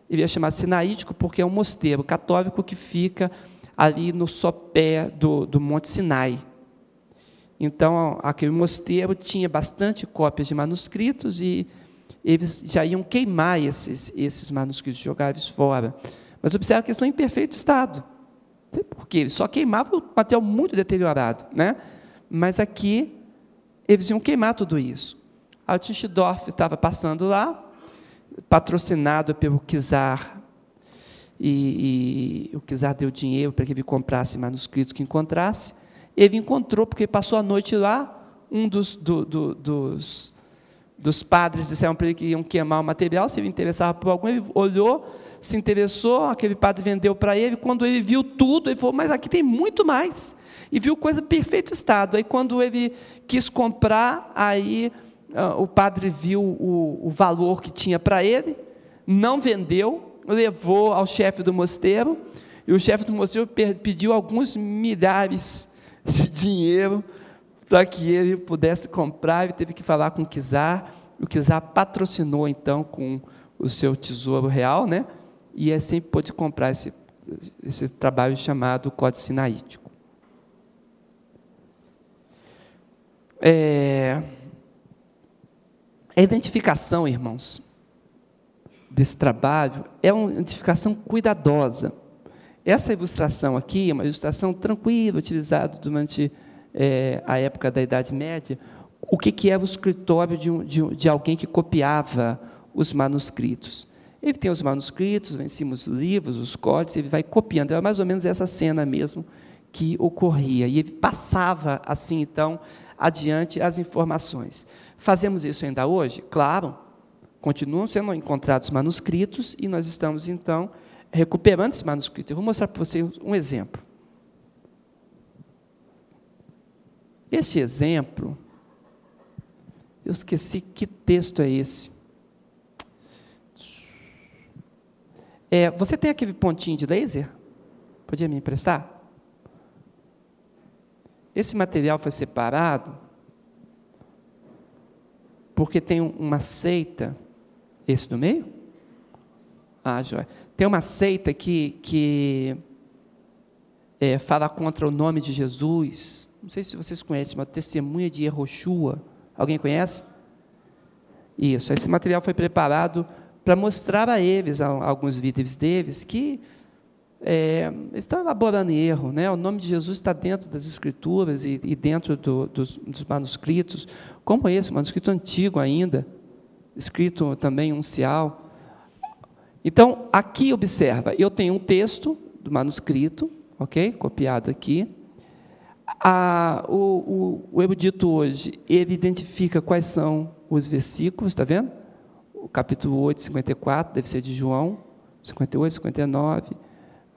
ele é chamado Sinaítico porque é um mosteiro católico que fica ali no sopé do, do Monte Sinai. Então, aquele mosteiro tinha bastante cópias de manuscritos e eles já iam queimar esses, esses manuscritos, jogar eles fora. Mas observa que eles estão em perfeito estado. Porque eles só queimavam o material muito deteriorado. Né? Mas aqui, eles iam queimar tudo isso. A estava passando lá, patrocinado pelo Kizar, e, e, o Kizar deu dinheiro para que ele comprasse manuscritos que encontrasse. Ele encontrou, porque passou a noite lá, um dos, do, do, dos, dos padres disseram para ele que iam queimar o material, se ele interessava por algum, ele olhou, se interessou, aquele padre vendeu para ele, quando ele viu tudo, ele falou, mas aqui tem muito mais. E viu coisa em perfeito estado. Aí quando ele quis comprar, aí ah, o padre viu o, o valor que tinha para ele, não vendeu, levou ao chefe do mosteiro, e o chefe do mosteiro pediu alguns milhares de dinheiro para que ele pudesse comprar, ele teve que falar com o Kizar, o Kizar patrocinou então com o seu tesouro real, né? e assim pôde comprar esse, esse trabalho chamado Códice Sinaítico. É, a identificação, irmãos, desse trabalho é uma identificação cuidadosa. Essa ilustração aqui é uma ilustração tranquila, utilizada durante é, a época da Idade Média. O que, que era o escritório de, um, de, de, alguém que copiava os manuscritos? Ele tem os manuscritos, em cima os livros, os códices, ele vai copiando. É mais ou menos essa cena mesmo que ocorria. E ele passava, assim, então, adiante as informações. Fazemos isso ainda hoje? Claro. Continuam sendo encontrados manuscritos e nós estamos, então, recuperando esse manuscrito. Eu vou mostrar para vocês um exemplo. Este exemplo, eu esqueci que texto é esse. É, você tem aquele pontinho de laser? Podia me emprestar? Esse material foi separado porque tem uma seita, esse do meio? Ah, joia. Tem uma seita que, que é, fala contra o nome de Jesus. Não sei se vocês conhecem, uma testemunha de Yehoshua. Alguém conhece? Isso, esse material foi preparado para mostrar a eles, a, a alguns líderes deles, que é, estão elaborando erro. Né? O nome de Jesus está dentro das escrituras e, e dentro do, dos, dos, manuscritos, como esse, manuscrito antigo ainda, escrito também uncial. Então, aqui observa, eu tenho um texto do manuscrito, ok? Copiado aqui. A, o, o, o erudito hoje, ele identifica quais são os versículos, está vendo? o capítulo 8, 54, deve ser de João, 58, 59,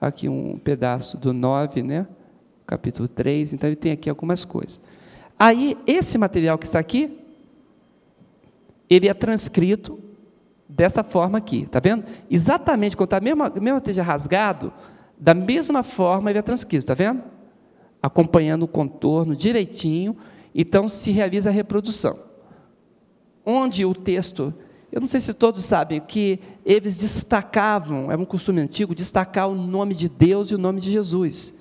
aqui um pedaço do 9, né? capítulo 3, então ele tem aqui algumas coisas. Aí, esse material que está aqui, ele é transcrito dessa forma aqui, tá vendo? Exatamente, quando está mesmo, mesmo esteja rasgado, da mesma forma ele é transcrito, tá vendo? Acompanhando o contorno direitinho, então se realiza a reprodução. Onde o texto eu não sei se todos sabem que eles destacavam, é um costume antigo, destacar o nome de Deus e o nome de Jesus.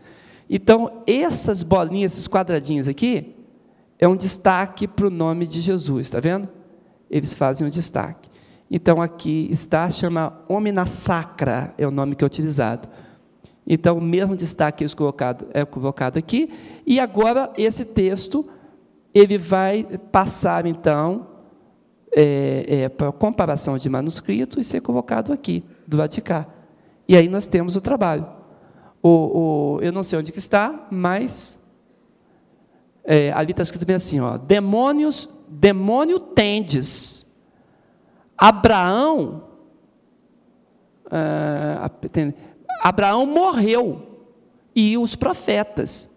Então, essas bolinhas, esses quadradinhos aqui, é um destaque para o nome de Jesus, está vendo? Eles fazem um destaque. Então, aqui está, chama Omina Sacra, é o nome que é utilizado. Então, o mesmo destaque é colocado, é colocado aqui, e agora esse texto, ele vai passar, então, é, é, para comparação de manuscrito e ser colocado aqui, do lado de cá. E aí nós temos o trabalho. O, o eu não sei onde que está, mas é, ali está escrito bem assim, ó, demônios, demônio tendes. Abraão, ah, Abraão morreu e os profetas.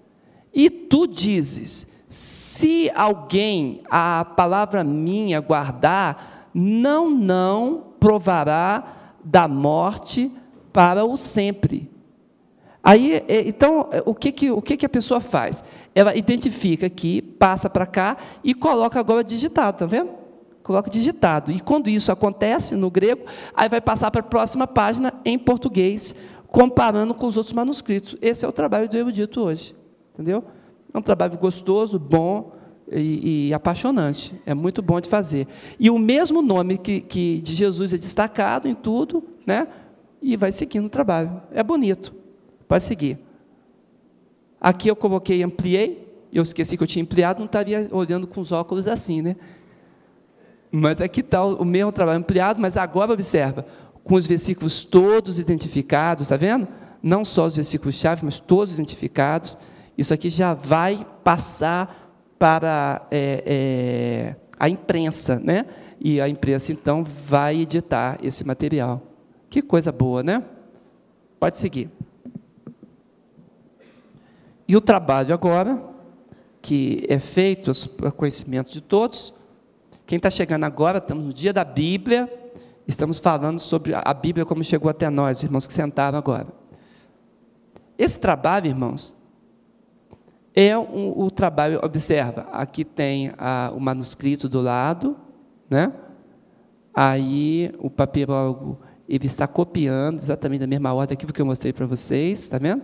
E tu dizes, se alguém a palavra minha guardar, não, não provará da morte para o sempre. Aí, é, então, é, o que, que, o que, que a pessoa faz? Ela identifica aqui, passa para cá e coloca agora digitado, está vendo? Coloca digitado. E quando isso acontece no grego, aí vai passar para a próxima página em português, comparando com os outros manuscritos. Esse é o trabalho do erudito hoje. Entendeu? É um trabalho gostoso, bom e, e, apaixonante. É muito bom de fazer. E o mesmo nome que, que de Jesus é destacado em tudo, né? E vai seguindo o trabalho. É bonito. Pode seguir. Aqui eu coloquei, ampliei. Eu esqueci que eu tinha ampliado, não estaria olhando com os óculos assim, né? Mas aqui está o mesmo trabalho ampliado, mas agora observa, com os versículos todos identificados, está vendo? Não só os versículos-chave, mas todos identificados isso aqui já vai passar para é, é, a imprensa, né? E a imprensa, então, vai editar esse material. Que coisa boa, né? Pode seguir. E o trabalho agora, que é feito para conhecimento de todos. Quem está chegando agora, estamos no dia da Bíblia, estamos falando sobre a Bíblia como chegou até nós, irmãos que sentaram agora. Esse trabalho, irmãos, é um, o trabalho, observa, aqui tem a, o manuscrito do lado, né? aí o papiro ele está copiando exatamente da mesma ordem aquilo que eu mostrei para vocês, está vendo?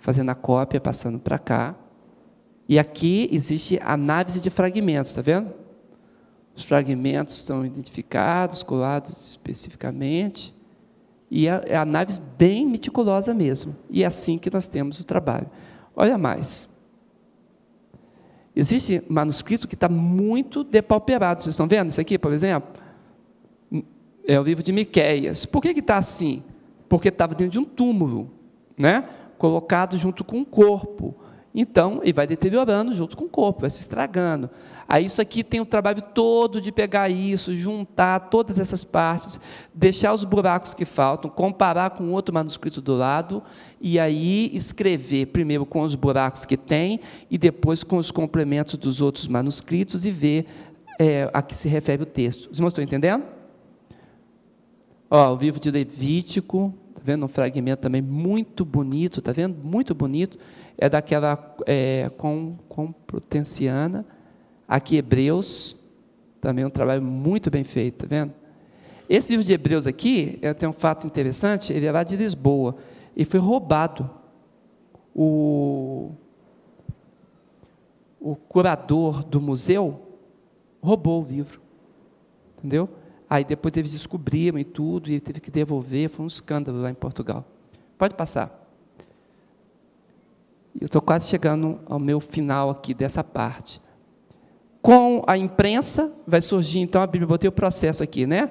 Fazendo a cópia, passando para cá. E aqui existe análise de fragmentos, está vendo? Os fragmentos são identificados, colados especificamente, e é, é análise bem meticulosa mesmo. E é assim que nós temos o trabalho. Olha mais. Existe manuscrito que está muito depauperado. Vocês estão vendo isso aqui, por exemplo? É o livro de Miquéias. Por que está assim? Porque estava dentro de um túmulo, né? Colocado junto com o corpo. Então, ele vai deteriorando junto com o corpo, vai se estragando. Aí isso aqui tem o trabalho todo de pegar isso, juntar todas essas partes, deixar os buracos que faltam, comparar com outro manuscrito do lado, e aí escrever primeiro com os buracos que tem, e depois com os complementos dos outros manuscritos, e ver é, a que se refere o texto. Vocês estão entendendo? Ó, o livro de Levítico, tá vendo? Um fragmento também muito bonito, tá vendo? Muito bonito é daquela é, com, potenciana Aqui, Hebreus, também um trabalho muito bem feito, tá vendo? Esse livro de Hebreus aqui, tem um fato interessante, ele é lá de Lisboa, e foi roubado. O, o curador do museu roubou o livro, entendeu? Aí depois eles descobriram e tudo, e ele teve que devolver, foi um escândalo lá em Portugal. Pode passar. Eu estou quase chegando ao meu final aqui dessa parte. Com a imprensa, vai surgir então a Bíblia, botei o processo aqui, né?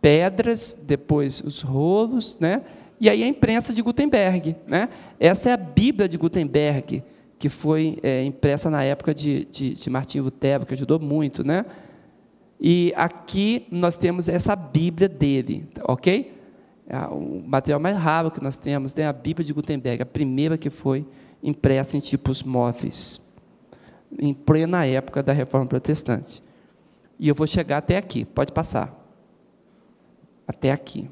Pedras, depois os rolos, né? E aí a imprensa de Gutenberg, né? Essa é a Bíblia de Gutenberg, que foi é, impressa na época de, de, de Martim Lutero, que ajudou muito, né? E aqui nós temos essa Bíblia dele, ok? É o material mais raro que nós temos é a Bíblia de Gutenberg, a primeira que foi impressa em tipos móveis, em plena época da Reforma Protestante. E eu vou chegar até aqui, pode passar. Até aqui.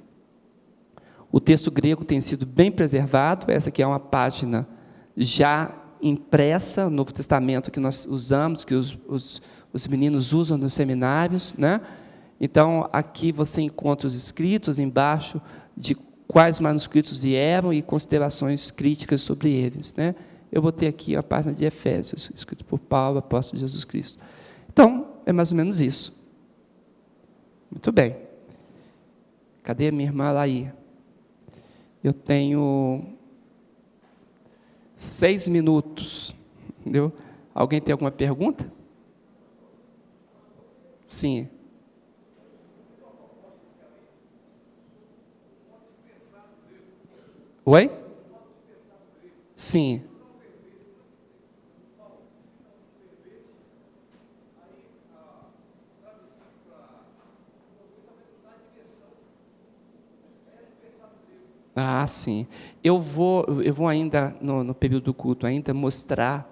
O texto grego tem sido bem preservado, essa aqui é uma página já impressa, o Novo Testamento que nós usamos, que os, os, os meninos usam nos seminários, né? Então, aqui você encontra os escritos embaixo de quais manuscritos vieram e considerações críticas sobre eles. Né? Eu botei aqui a página de Efésios, escrito por Paulo, apóstolo de Jesus Cristo. Então, é mais ou menos isso. Muito bem. Cadê a minha irmã Laí? Eu tenho seis minutos. Entendeu? Alguém tem alguma pergunta? Sim. Oi? Sim. Ah, sim. Eu vou, eu vou ainda, no, no período do culto, ainda mostrar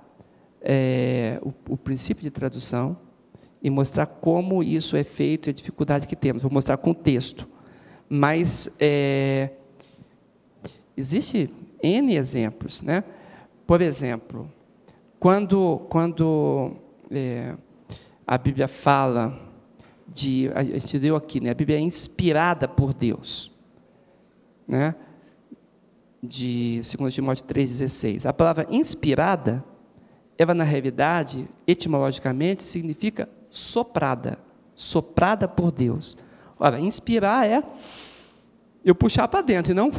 é, o, o, princípio de tradução e mostrar como isso é feito e a dificuldade que temos. Vou mostrar com texto. Mas é, Existe N exemplos. Né? Por exemplo, quando, quando é, a Bíblia fala de. A gente deu aqui, né? a Bíblia é inspirada por Deus. Né? De 2 Timóteo 3,16. A palavra inspirada, ela na realidade, etimologicamente, significa soprada. Soprada por Deus. Ora, inspirar é eu puxar para dentro e não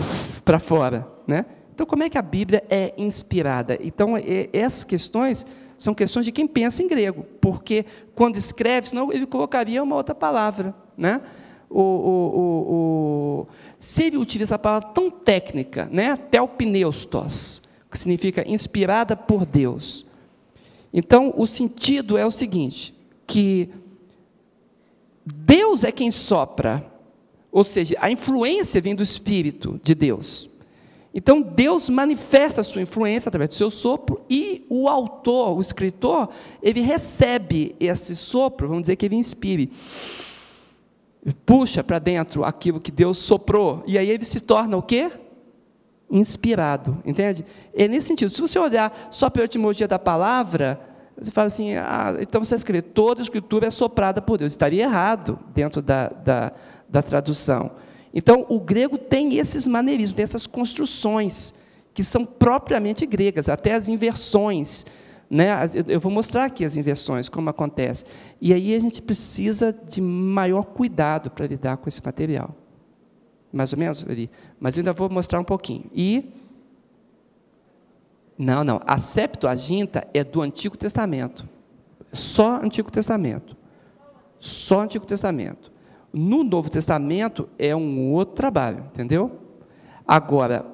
para fora, né? Então, como é que a Bíblia é inspirada? Então, essas questões são questões de quem pensa em grego, porque quando escreve, senão ele colocaria uma outra palavra, né? O, o, o, o se ele utiliza a palavra tão técnica, né? Telpneustos, que significa inspirada por Deus. Então, o sentido é o seguinte, que Deus é quem sopra ou seja, a influência vem do Espírito de Deus. Então Deus manifesta a sua influência através do seu sopro e o autor, o escritor, ele recebe esse sopro, vamos dizer que ele inspire, puxa para dentro aquilo que Deus soprou e aí ele se torna o quê? Inspirado, entende? É nesse sentido. Se você olhar só pela etimologia da palavra, você fala assim, ah, então você escrever toda a escritura é soprada por Deus. Estaria errado dentro da, da da tradução. Então, o grego tem esses maneirismos, tem essas construções que são propriamente gregas, até as inversões. Né? Eu vou mostrar aqui as inversões, como acontece. E aí a gente precisa de maior cuidado para lidar com esse material. Mais ou menos, ali. Mas eu ainda vou mostrar um pouquinho. E. Não, não. A Septuaginta é do Antigo Testamento. Só Antigo Testamento. Só Antigo Testamento. No Novo Testamento é um outro trabalho, entendeu? Agora,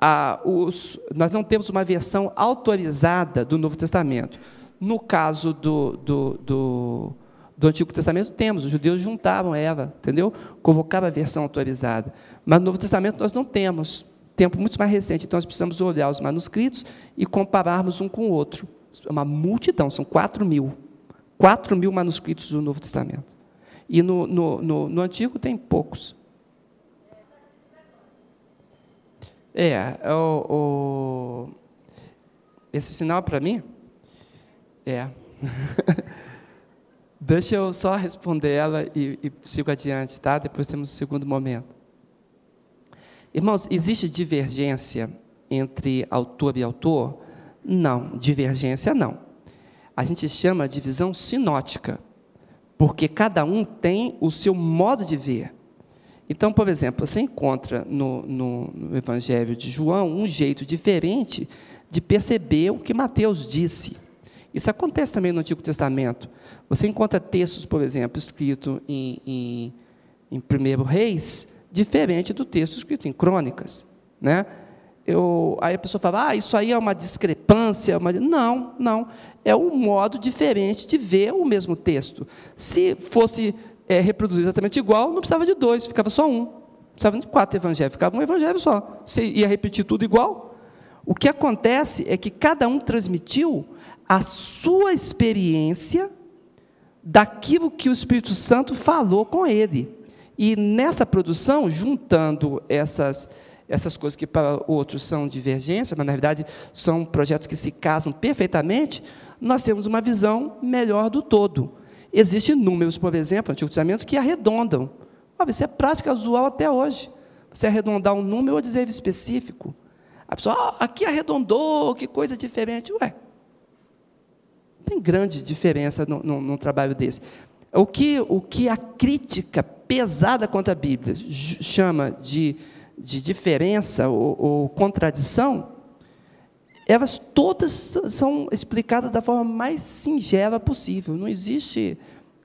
a, os, nós não temos uma versão autorizada do Novo Testamento. No caso do, do, do, do Antigo Testamento, temos, os judeus juntavam ela, entendeu? Convocavam a versão autorizada. Mas no Novo Testamento nós não temos. Tempo muito mais recente, então nós precisamos olhar os manuscritos e compararmos um com o outro. É uma multidão, são 4 mil. 4 mil manuscritos do Novo Testamento. E no, no, no, no Antigo tem poucos. É, o, o esse sinal para mim? É. Deixa eu só responder ela e, e sigo adiante, tá? Depois temos o segundo momento. Irmãos, existe divergência entre autor e autor? Não, divergência não. A gente chama de visão sinótica, porque cada um tem o seu modo de ver. Então, por exemplo, você encontra no, no, no, Evangelho de João um jeito diferente de perceber o que Mateus disse. Isso acontece também no Antigo Testamento. Você encontra textos, por exemplo, escrito em, em, em 1 Reis, diferente do texto escrito em Crônicas. Né? Eu, aí a pessoa fala, ah, isso aí é uma discrepância. Uma... Não, não. É um modo diferente de ver o mesmo texto. Se fosse é, reproduzir exatamente igual, não precisava de dois, ficava só um. Não precisava de quatro evangelhos, ficava um evangelho só. Você ia repetir tudo igual. O que acontece é que cada um transmitiu a sua experiência daquilo que o Espírito Santo falou com ele. E nessa produção, juntando essas, essas coisas que para outros são divergências, mas na verdade são projetos que se casam perfeitamente, nós temos uma visão melhor do todo. Existem números, por exemplo, no Antigo Testamento, que arredondam. Isso é prática usual até hoje. Você arredondar um número ou dizer específico. A pessoa, ah, aqui arredondou, que coisa diferente. Ué, tem grande diferença num trabalho desse. O que, o que a crítica pesada contra a Bíblia chama de, de diferença ou, ou contradição, elas todas são explicadas da forma mais singela possível. Não existe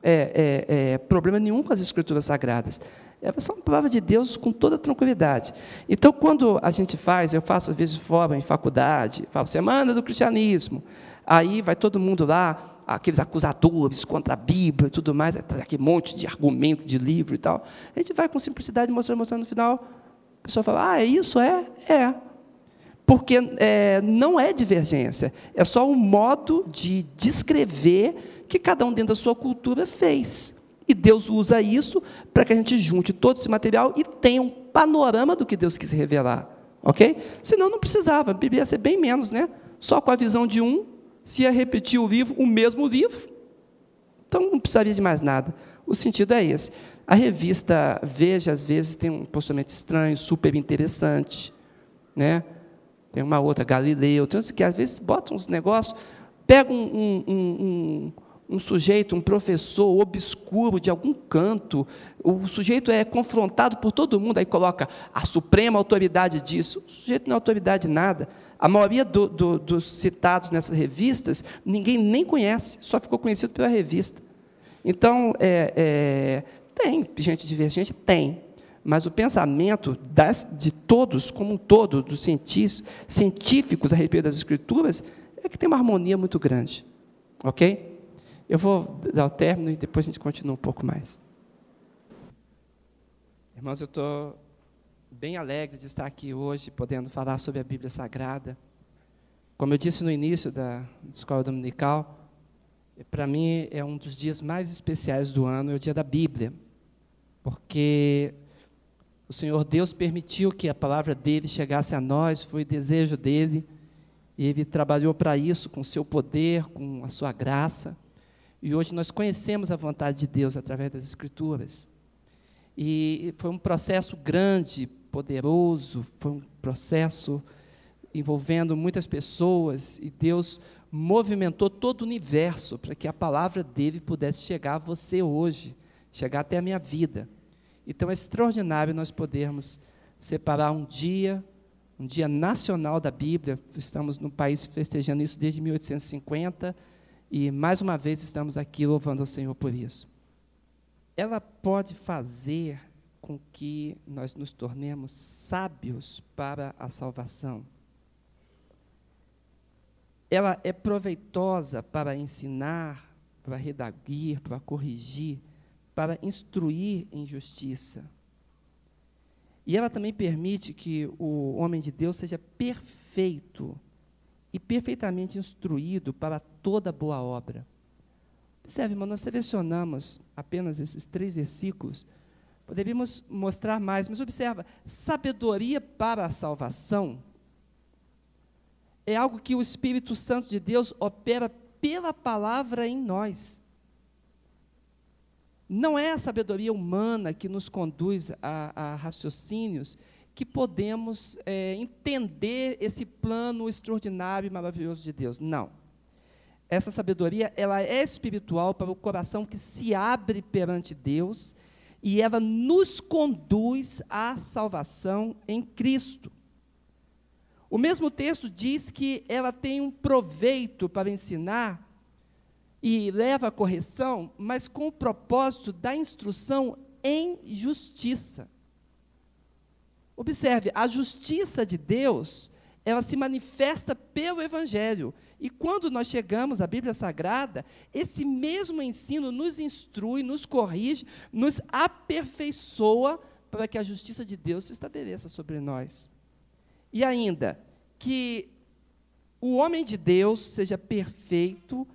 é, é, é, problema nenhum com as escrituras sagradas. Elas são palavra de Deus com toda tranquilidade. Então, quando a gente faz, eu faço às vezes fora em faculdade, falo Semana do Cristianismo, aí vai todo mundo lá, aqueles acusadores contra a Bíblia e tudo mais, aquele monte de argumento de livro e tal. A gente vai com simplicidade mostrando, mostrando no final, a pessoa fala, ah, é isso? É? É. Porque é, não é divergência, é só um modo de descrever que cada um dentro da sua cultura fez. E Deus usa isso para que a gente junte todo esse material e tenha um panorama do que Deus quis revelar. Ok? Senão não precisava, a Bíblia ia ser bem menos, né? Só com a visão de um, se ia repetir o livro, o mesmo livro. Então não precisaria de mais nada. O sentido é esse. A revista Veja, às vezes, tem um posicionamento estranho, super interessante. Né? tem uma outra, Galileu, tem que às vezes botam uns negócios, pega um, um, um, um, sujeito, um professor obscuro de algum canto, o sujeito é confrontado por todo mundo, aí coloca a suprema autoridade disso, o sujeito não é autoridade nada. A maioria do, do, dos citados nessas revistas, ninguém nem conhece, só ficou conhecido pela revista. Então, é, é, tem gente divergente? Tem mas o pensamento das, de todos, como um todo, dos científicos a respeito das escrituras, é que tem uma harmonia muito grande. Ok? Eu vou dar o término e depois a gente continua um pouco mais. Irmãos, eu estou bem alegre de estar aqui hoje, podendo falar sobre a Bíblia Sagrada. Como eu disse no início da escola dominical, para mim é um dos dias mais especiais do ano, é o dia da Bíblia, porque o Senhor Deus permitiu que a palavra dele chegasse a nós, foi desejo dele, e ele trabalhou para isso com seu poder, com a sua graça. E hoje nós conhecemos a vontade de Deus através das Escrituras. E foi um processo grande, poderoso, foi um processo envolvendo muitas pessoas, e Deus movimentou todo o universo para que a palavra dele pudesse chegar a você hoje, chegar até a minha vida. Então é extraordinário nós podermos separar um dia, um dia nacional da Bíblia. Estamos no país festejando isso desde 1850 e mais uma vez estamos aqui louvando ao Senhor por isso. Ela pode fazer com que nós nos tornemos sábios para a salvação. Ela é proveitosa para ensinar, para redaguir, para corrigir, para instruir em justiça. E ela também permite que o homem de Deus seja perfeito e perfeitamente instruído para toda boa obra. Observe, irmão, nós selecionamos apenas esses três versículos Poderíamos mostrar mais, mas observa: sabedoria para a salvação é algo que o Espírito Santo de Deus opera pela palavra em nós. Não é a sabedoria humana que nos conduz a, a raciocínios que podemos é, entender esse plano extraordinário e maravilhoso de Deus. Não. Essa sabedoria ela é espiritual para o coração que se abre perante Deus e ela nos conduz à salvação em Cristo. O mesmo texto diz que ela tem um proveito para ensinar e leva à correção, mas com o propósito da instrução em justiça. Observe, a justiça de Deus, ela se manifesta pelo Evangelho. E quando nós chegamos à Bíblia Sagrada, esse mesmo ensino nos instrui, nos corrige, nos aperfeiçoa para que a justiça de Deus se estabeleça sobre nós. E ainda, que o homem de Deus seja perfeito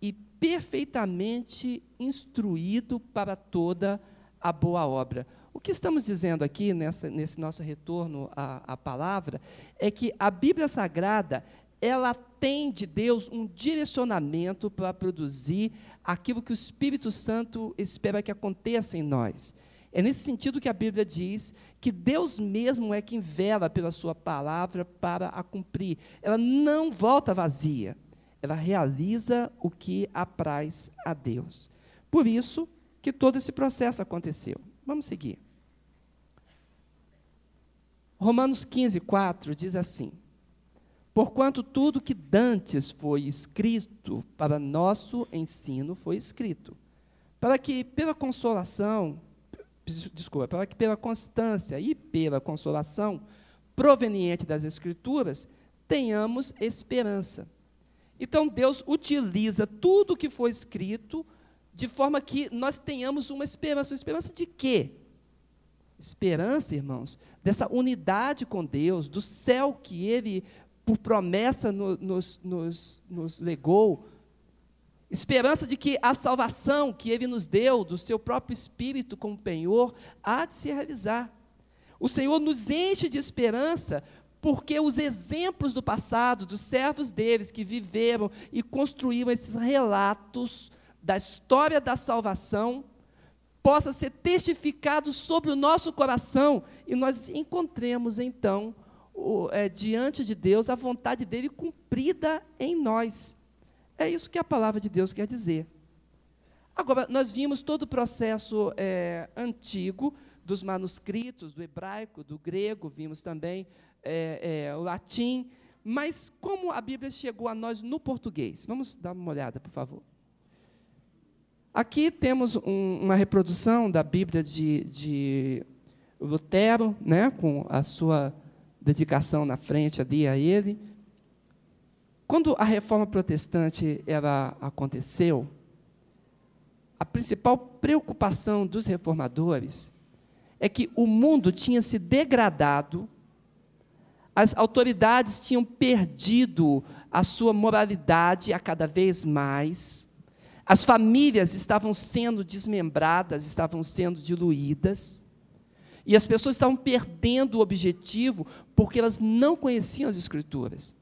e perfeitamente instruído para toda a boa obra. O que estamos dizendo aqui, nessa, nesse nosso retorno à, à palavra, é que a Bíblia Sagrada ela tem de Deus um direcionamento para produzir aquilo que o Espírito Santo espera que aconteça em nós. É nesse sentido que a Bíblia diz que Deus mesmo é quem vela pela sua palavra para a cumprir. Ela não volta vazia. Ela realiza o que apraz a Deus. Por isso que todo esse processo aconteceu. Vamos seguir. Romanos 15, 4 diz assim: Porquanto tudo que dantes foi escrito para nosso ensino foi escrito, para que pela consolação, desculpa, para que pela constância e pela consolação proveniente das Escrituras tenhamos esperança. Então Deus utiliza tudo que foi escrito de forma que nós tenhamos uma esperança. Uma esperança de quê? Esperança, irmãos, dessa unidade com Deus, do céu que Ele por promessa no, nos, nos, nos legou, esperança de que a salvação que Ele nos deu, do seu próprio Espírito como penhor, há de se realizar. O Senhor nos enche de esperança porque os exemplos do passado, dos servos deles que viveram e construíram esses relatos da história da salvação, possa ser testificado sobre o nosso coração e nós encontremos então o, é, diante de Deus a vontade dele cumprida em nós. É isso que a palavra de Deus quer dizer. Agora, nós vimos todo o processo é, antigo dos manuscritos, do hebraico, do grego, vimos também é, é, o latim, mas como a Bíblia chegou a nós no português? Vamos dar uma olhada, por favor. Aqui temos um, uma reprodução da Bíblia de, de Lutero, né, com a sua dedicação na frente ali a ele. Quando a reforma protestante ela aconteceu, a principal preocupação dos reformadores é que o mundo tinha se degradado, as autoridades tinham perdido a sua moralidade a cada vez mais, as famílias estavam sendo desmembradas, estavam sendo diluídas. E as pessoas estavam perdendo o objetivo porque elas não conheciam as Escrituras.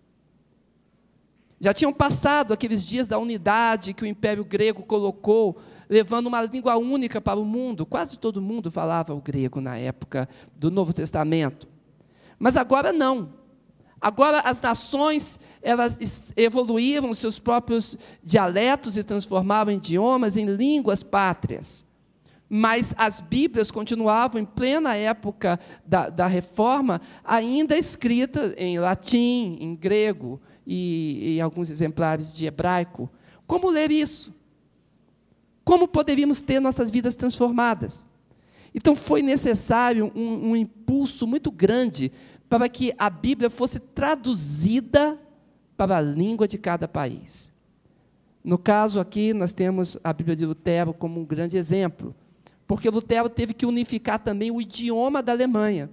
Já tinham passado aqueles dias da unidade que o Império Grego colocou, levando uma língua única para o mundo. Quase todo mundo falava o grego na época do Novo Testamento. Mas agora não. Agora as nações elas evoluíram seus próprios dialetos e transformavam idiomas em línguas pátrias mas as Bíblias continuavam em plena época da, da reforma, ainda escritas em latim, em grego e, e alguns exemplares de hebraico. Como ler isso? Como poderíamos ter nossas vidas transformadas? Então foi necessário um, um impulso muito grande para que a Bíblia fosse traduzida para a língua de cada país. No caso aqui, nós temos a Bíblia de Lutero como um grande exemplo, porque Lutero teve que unificar também o idioma da Alemanha.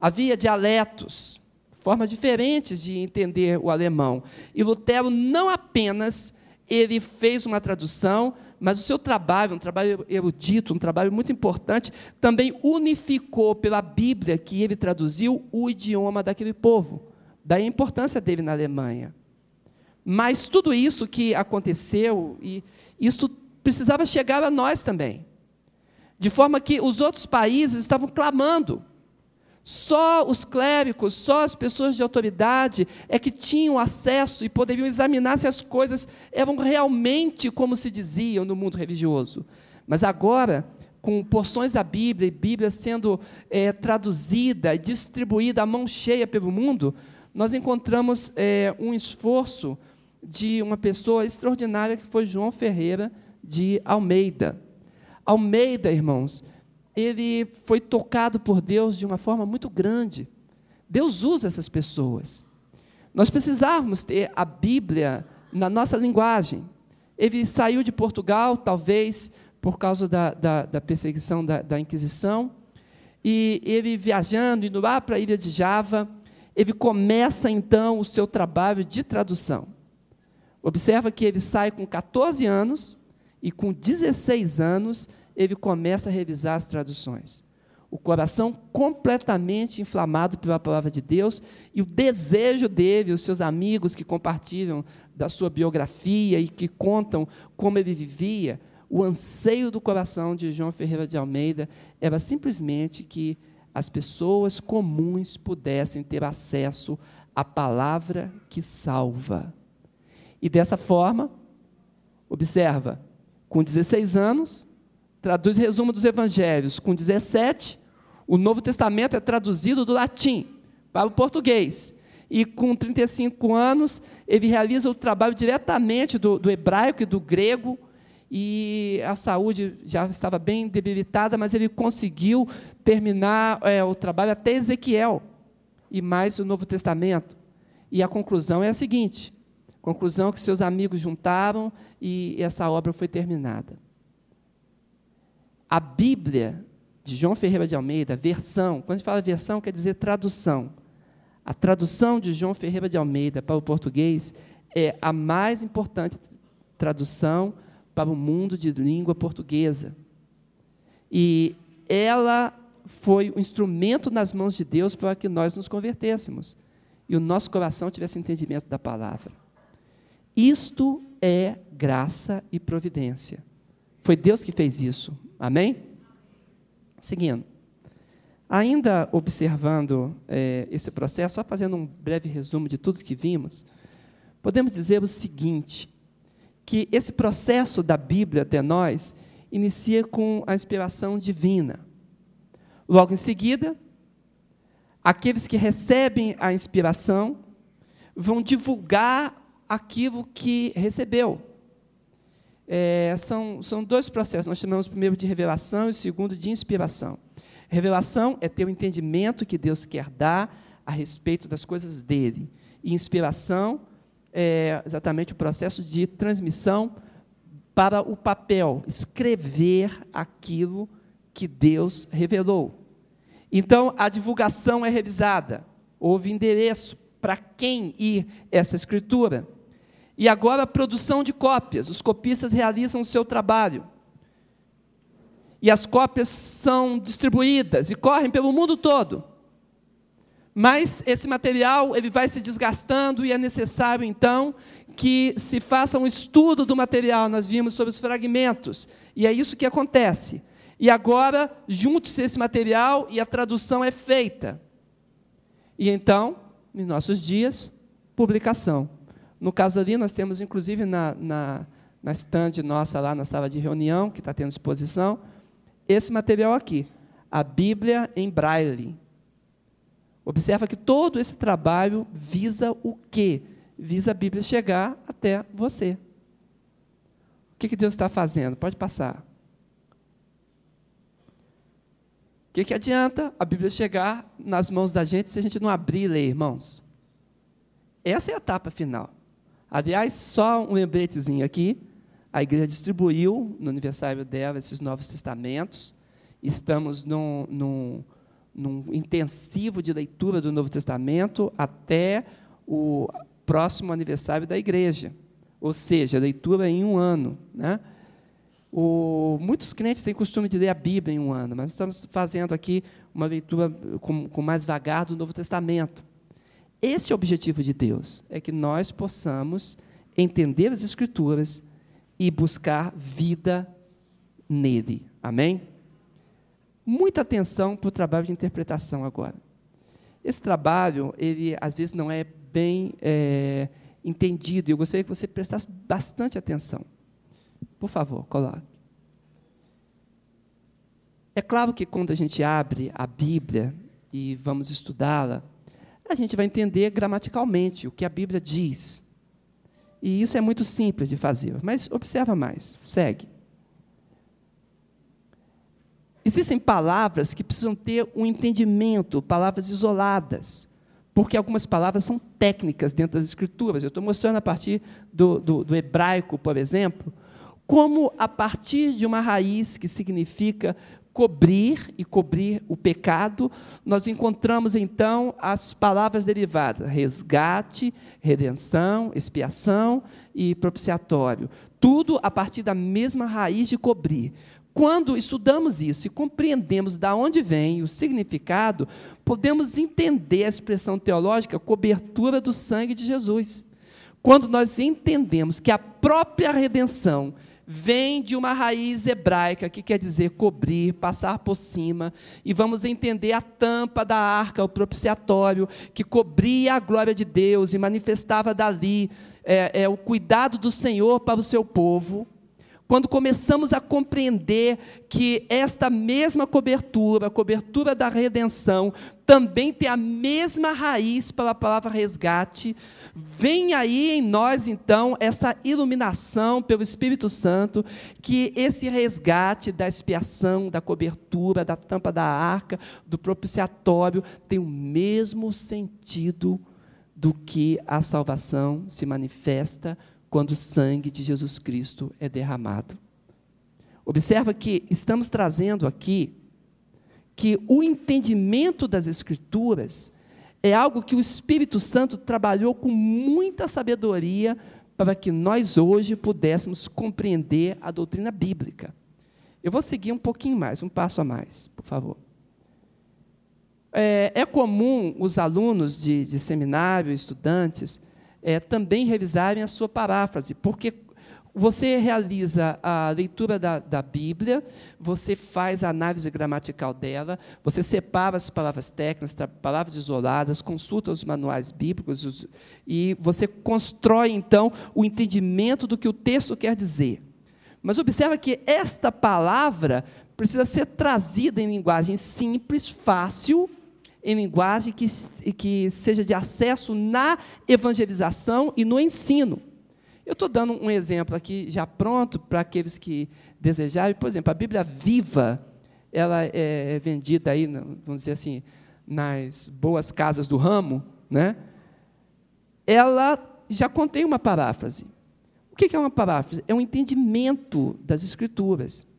Havia dialetos, formas diferentes de entender o alemão. E Lutero não apenas ele fez uma tradução, mas o seu trabalho, um trabalho erudito, um trabalho muito importante, também unificou pela Bíblia que ele traduziu o idioma daquele povo. Daí a importância dele na Alemanha. Mas tudo isso que aconteceu, e isso precisava chegar a nós também. De forma que os outros países estavam clamando. Só os clérigos, só as pessoas de autoridade é que tinham acesso e poderiam examinar se as coisas eram realmente como se diziam no mundo religioso. Mas agora, com porções da Bíblia e Bíblia sendo é, traduzida e distribuída à mão cheia pelo mundo, nós encontramos é, um esforço de uma pessoa extraordinária que foi João Ferreira de Almeida. Almeida, irmãos, ele foi tocado por Deus de uma forma muito grande. Deus usa essas pessoas. Nós precisávamos ter a Bíblia na nossa linguagem. Ele saiu de Portugal, talvez por causa da, da, da perseguição da, da, Inquisição, e ele viajando, indo lá para a ilha de Java, ele começa então o seu trabalho de tradução. Observa que ele sai com 14 anos e com 16 anos ele começa a revisar as traduções. O coração completamente inflamado pela palavra de Deus e o desejo dele, os seus amigos que compartilham da sua biografia e que contam como ele vivia, o anseio do coração de João Ferreira de Almeida era simplesmente que as pessoas comuns pudessem ter acesso à palavra que salva. E dessa forma, observa, com 16 anos, traduz resumo dos evangelhos. Com 17, o Novo Testamento é traduzido do latim para o português. E com 35 anos, ele realiza o trabalho diretamente do, do hebraico e do grego. E a saúde já estava bem debilitada, mas ele conseguiu terminar é, o trabalho até Ezequiel e mais o Novo Testamento. E a conclusão é a seguinte: Conclusão que seus amigos juntaram e essa obra foi terminada. A Bíblia de João Ferreira de Almeida, versão, quando a gente fala versão, quer dizer tradução. A tradução de João Ferreira de Almeida para o português é a mais importante tradução para o mundo de língua portuguesa. E ela foi o instrumento nas mãos de Deus para que nós nos convertêssemos e o nosso coração tivesse entendimento da palavra. Isto é graça e providência. Foi Deus que fez isso. Amém? Seguindo. Ainda observando é, esse processo, só fazendo um breve resumo de tudo que vimos, podemos dizer o seguinte: que esse processo da Bíblia até nós inicia com a inspiração divina. Logo em seguida, aqueles que recebem a inspiração vão divulgar aquilo que recebeu. É, são, são dois processos. Nós chamamos primeiro de revelação e o segundo de inspiração. Revelação é ter o entendimento que Deus quer dar a respeito das coisas dele. E inspiração é exatamente o processo de transmissão para o papel, escrever aquilo que Deus revelou. Então, a divulgação é revisada. Houve endereço para quem ir essa escritura. E agora a produção de cópias. Os copistas realizam o seu trabalho. E as cópias são distribuídas e correm pelo mundo todo. Mas esse material ele vai se desgastando e é necessário então que se faça um estudo do material. Nós vimos sobre os fragmentos e é isso que acontece. E agora juntos esse material e a tradução é feita. E então, em nossos dias, publicação. No caso ali, nós temos, inclusive, na, na, na stand nossa lá na sala de reunião, que está tendo exposição, esse material aqui, a Bíblia em Braille. Observa que todo esse trabalho visa o quê? Visa a Bíblia chegar até você. O que, que Deus está fazendo? Pode passar. O que, que adianta a Bíblia chegar nas mãos da gente se a gente não abrir e ler, irmãos? Essa é a etapa final. Aliás, só um lembretezinho aqui. A igreja distribuiu no aniversário dela esses novos testamentos. Estamos num, num, num intensivo de leitura do Novo Testamento até o próximo aniversário da igreja. Ou seja, leitura em um ano. Né? O, muitos crentes têm costume de ler a Bíblia em um ano, mas estamos fazendo aqui uma leitura com, com mais vagar do Novo Testamento. Esse é objetivo de Deus, é que nós possamos entender as Escrituras e buscar vida nele. Amém? Muita atenção para o trabalho de interpretação agora. Esse trabalho, ele às vezes não é bem é, entendido, e eu gostaria que você prestasse bastante atenção. Por favor, coloque. É claro que quando a gente abre a Bíblia e vamos estudá-la, a gente vai entender gramaticalmente o que a Bíblia diz. E isso é muito simples de fazer, mas observa mais, segue. Existem palavras que precisam ter um entendimento, palavras isoladas, porque algumas palavras são técnicas dentro das Escrituras. Eu estou mostrando a partir do, do, do hebraico, por exemplo, como a partir de uma raiz que significa cobrir e cobrir o pecado, nós encontramos então as palavras derivadas: resgate, redenção, expiação e propiciatório. Tudo a partir da mesma raiz de cobrir. Quando estudamos isso e compreendemos de onde vem o significado, podemos entender a expressão teológica cobertura do sangue de Jesus. Quando nós entendemos que a própria redenção vem de uma raiz hebraica que quer dizer cobrir, passar por cima, e vamos entender a tampa da arca, o propiciatório, que cobria a glória de Deus e manifestava dali é, é, o cuidado do Senhor para o seu povo quando começamos a compreender que esta mesma cobertura, a cobertura da redenção, também tem a mesma raiz pela palavra resgate, vem aí em nós então essa iluminação pelo Espírito Santo, que esse resgate da expiação, da cobertura, da tampa da arca, do propiciatório, tem o mesmo sentido do que a salvação se manifesta quando o sangue de Jesus Cristo é derramado. Observa que estamos trazendo aqui que o entendimento das Escrituras é algo que o Espírito Santo trabalhou com muita sabedoria para que nós hoje pudéssemos compreender a doutrina bíblica. Eu vou seguir um pouquinho mais, um passo a mais, por favor. É, é comum os alunos de, de seminário, estudantes, é, também revisarem a sua paráfrase, porque você realiza a leitura da, da, Bíblia, você faz a análise gramatical dela, você separa as palavras técnicas, palavras isoladas, consulta os manuais bíblicos os, e você constrói, então, o entendimento do que o texto quer dizer. Mas observa que esta palavra precisa ser trazida em linguagem simples, fácil em linguagem que, que seja de acesso na evangelização e no ensino. Eu estou dando um exemplo aqui já pronto para aqueles que desejarem. Por exemplo, a Bíblia viva, ela é, vendida aí, vamos dizer assim, nas boas casas do ramo, né? Ela já contém uma paráfrase. O que é uma paráfrase? É um entendimento das Escrituras.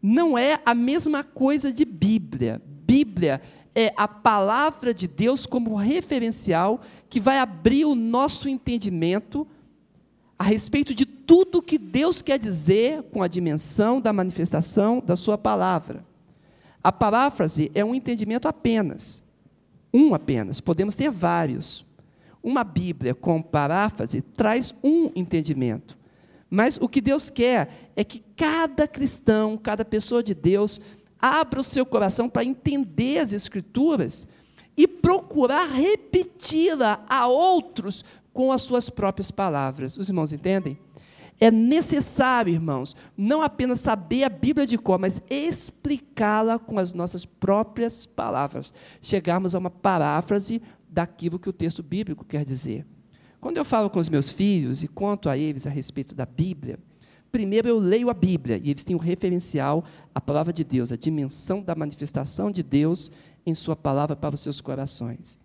Não é a mesma coisa de Bíblia. Bíblia é a palavra de Deus como referencial que vai abrir o nosso entendimento a respeito de tudo que Deus quer dizer com a dimensão da manifestação da Sua palavra. A paráfrase é um entendimento apenas, um apenas, podemos ter vários. Uma Bíblia com paráfrase traz um entendimento. Mas o que Deus quer é que cada cristão, cada pessoa de Deus, abra o seu coração para entender as Escrituras e procurar repeti-la a outros com as suas próprias palavras. Os irmãos entendem? É necessário, irmãos, não apenas saber a Bíblia de cor, mas explicá-la com as nossas próprias palavras. Chegarmos a uma paráfrase daquilo que o texto bíblico quer dizer. Quando eu falo com os meus filhos e conto a eles a respeito da Bíblia, primeiro eu leio a Bíblia, e eles têm o um referencial, a palavra de Deus, a dimensão da manifestação de Deus em Sua palavra para os seus corações.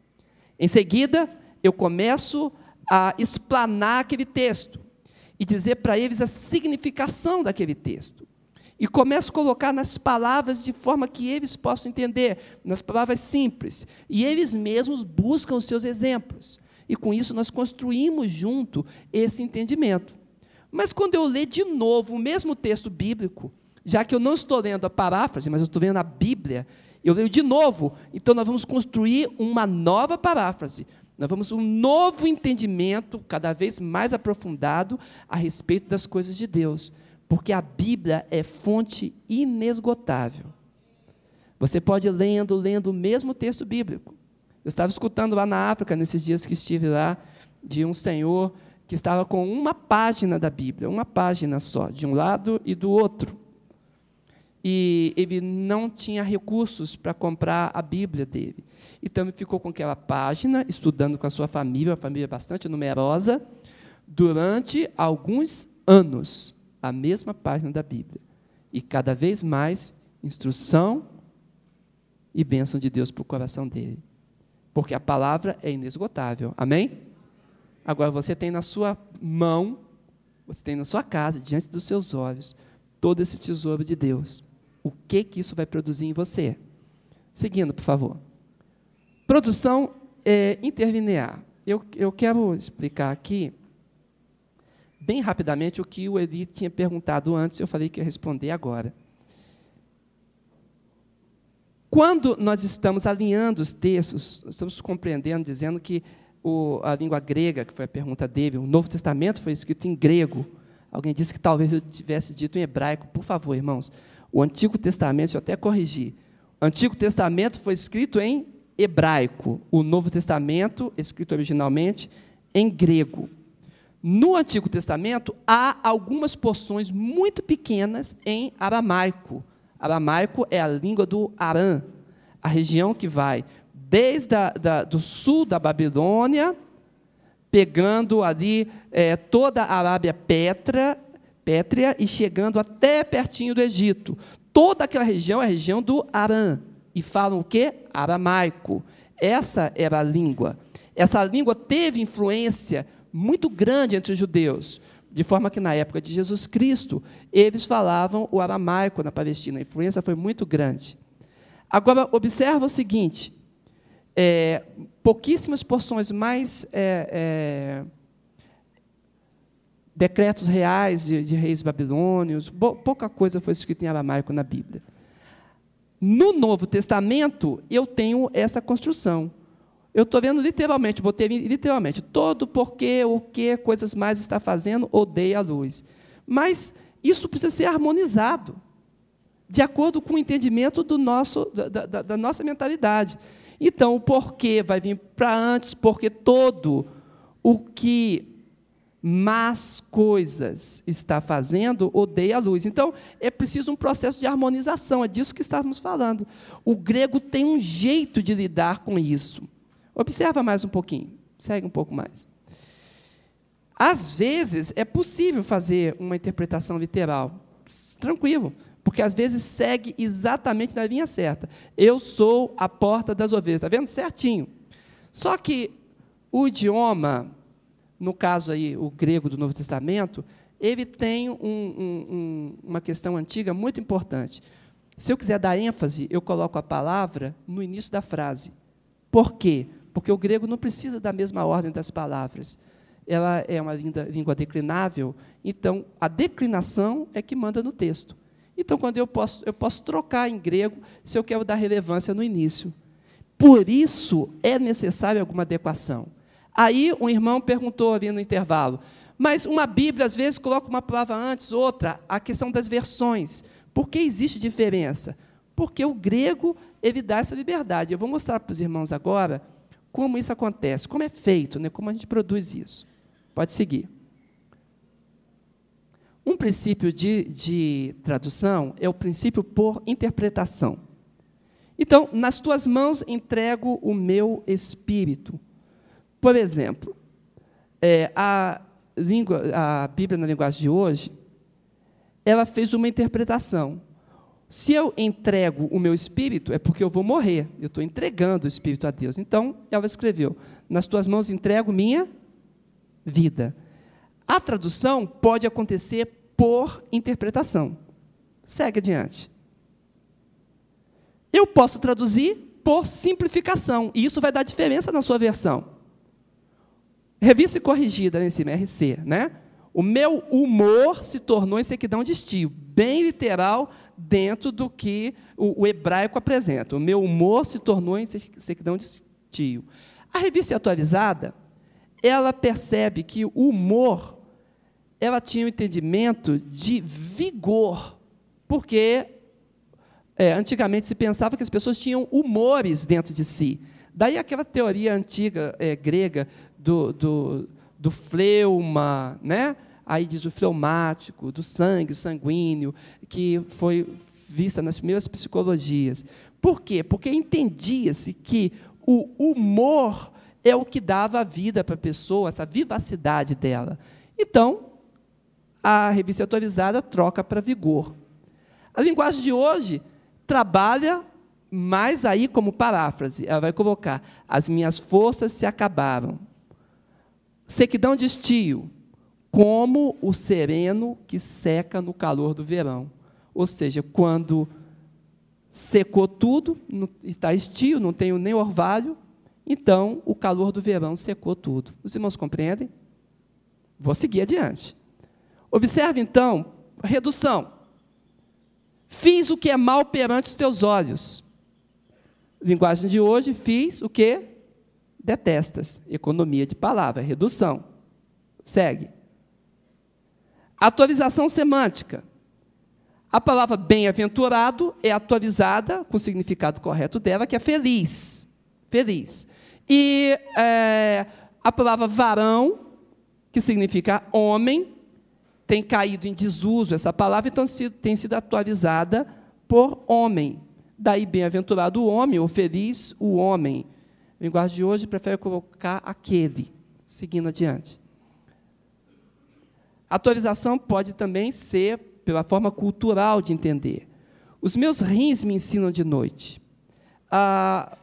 Em seguida, eu começo a explanar aquele texto e dizer para eles a significação daquele texto. E começo a colocar nas palavras de forma que eles possam entender, nas palavras simples. E eles mesmos buscam os seus exemplos. E com isso nós construímos junto esse entendimento. Mas quando eu ler de novo o mesmo texto bíblico, já que eu não estou lendo a paráfrase, mas eu estou lendo a Bíblia, eu leio de novo, então nós vamos construir uma nova paráfrase. Nós vamos um novo entendimento, cada vez mais aprofundado, a respeito das coisas de Deus. Porque a Bíblia é fonte inesgotável. Você pode ir lendo, lendo o mesmo texto bíblico. Eu estava escutando lá na África, nesses dias que estive lá, de um senhor que estava com uma página da Bíblia, uma página só, de um lado e do outro. E ele não tinha recursos para comprar a Bíblia dele. Então ele ficou com aquela página, estudando com a sua família, uma família bastante numerosa, durante alguns anos, a mesma página da Bíblia. E cada vez mais instrução e bênção de Deus para o coração dele porque a palavra é inesgotável. Amém? Agora você tem na sua mão, você tem na sua casa, diante dos seus olhos, todo esse tesouro de Deus. O que que isso vai produzir em você? Seguindo, por favor. Produção é, interlinear. Eu, eu quero explicar aqui, bem rapidamente, o que o Eli tinha perguntado antes, eu falei que ia responder agora. Quando nós estamos alinhando os textos, estamos compreendendo, dizendo que o, a língua grega, que foi a pergunta dele, o Novo Testamento foi escrito em grego. Alguém disse que talvez eu tivesse dito em hebraico. Por favor, irmãos, o Antigo Testamento, deixa eu até corrigir. O Antigo Testamento foi escrito em hebraico. O Novo Testamento, escrito originalmente em grego. No Antigo Testamento, há algumas porções muito pequenas em aramaico. Aramaico é a língua do Arã, a região que vai desde a, da, do sul da Babilônia, pegando ali é, toda a Arábia Petra, Pétrea e chegando até pertinho do Egito. Toda aquela região é a região do Arã. E falam o quê? Aramaico. Essa era a língua. Essa língua teve influência muito grande entre os judeus. De forma que, na época de Jesus Cristo, eles falavam o aramaico na Palestina. A influência foi muito grande. Agora, observa o seguinte: é, pouquíssimas porções mais é, é, decretos reais de, de, reis babilônios, pouca coisa foi escrita em aramaico na Bíblia. No Novo Testamento, eu tenho essa construção. Eu estou vendo literalmente, botei literalmente, todo porquê, o que, coisas mais está fazendo, odeia a luz. Mas isso precisa ser harmonizado, de acordo com o entendimento do nosso, da, da, da nossa mentalidade. Então, o porquê vai vir para antes, porque todo o que más coisas está fazendo, odeia a luz. Então, é preciso um processo de harmonização, é disso que estávamos falando. O grego tem um jeito de lidar com isso. Observa mais um pouquinho, segue um pouco mais. Às vezes é possível fazer uma interpretação literal, tranquilo, porque às vezes segue exatamente na linha certa. Eu sou a porta das ovelhas, está vendo? Certinho. Só que o idioma, no caso aí o grego do Novo Testamento, ele tem um, um, uma questão antiga muito importante. Se eu quiser dar ênfase, eu coloco a palavra no início da frase. Por quê? porque o grego não precisa da mesma ordem das palavras. Ela é uma língua declinável, então a declinação é que manda no texto. Então, quando eu posso, eu posso trocar em grego se eu quero dar relevância no início. Por isso é necessária alguma adequação. Aí um irmão perguntou ali no intervalo, mas uma Bíblia às vezes coloca uma palavra antes, outra, a questão das versões. Por que existe diferença? Porque o grego ele dá essa liberdade. Eu vou mostrar para os irmãos agora como isso acontece, como é feito, né? como a gente produz isso. Pode seguir. Um princípio de, de tradução é o princípio por interpretação. Então, nas tuas mãos entrego o meu espírito. Por exemplo, é, a, língua, a Bíblia na linguagem de hoje, ela fez uma interpretação. Se eu entrego o meu espírito, é porque eu vou morrer. Eu estou entregando o espírito a Deus. Então, ela escreveu: Nas tuas mãos entrego minha vida. A tradução pode acontecer por interpretação. Segue adiante. Eu posso traduzir por simplificação, e isso vai dar diferença na sua versão. Revista e corrigida nesse MRC, né? O meu humor se tornou em sequidão de estio, bem literal dentro do que o, o hebraico apresenta. O meu humor se tornou em sequidão de estio. A revista atualizada, ela percebe que o humor, ela tinha um entendimento de vigor, porque é, antigamente se pensava que as pessoas tinham humores dentro de si. Daí aquela teoria antiga é, grega do, do, do fleuma, né? aí diz o fleumático, do sangue, sanguíneo, que foi vista nas primeiras psicologias. Por quê? Porque entendia-se que o humor é o que dava a vida para a pessoa, essa vivacidade dela. Então, a revista atualizada troca para vigor. A linguagem de hoje trabalha mais aí como paráfrase. Ela vai colocar: as minhas forças se acabaram. Sequidão de estio, como o sereno que seca no calor do verão. Ou seja, quando secou tudo, está estio, não tenho nem orvalho, então o calor do verão secou tudo. Os irmãos compreendem? Vou seguir adiante. Observe então, redução. Fiz o que é mal perante os teus olhos. Linguagem de hoje, fiz o que detestas. Economia de palavra, redução. Segue. Atualização semântica. A palavra bem-aventurado é atualizada com o significado correto dela, que é feliz. Feliz. E é, a palavra varão, que significa homem, tem caído em desuso essa palavra, então tem sido atualizada por homem. Daí, bem-aventurado o homem, ou feliz o homem. A linguagem de hoje prefere colocar aquele, seguindo adiante. Atualização pode também ser pela forma cultural de entender. Os meus rins me ensinam de noite. Ah,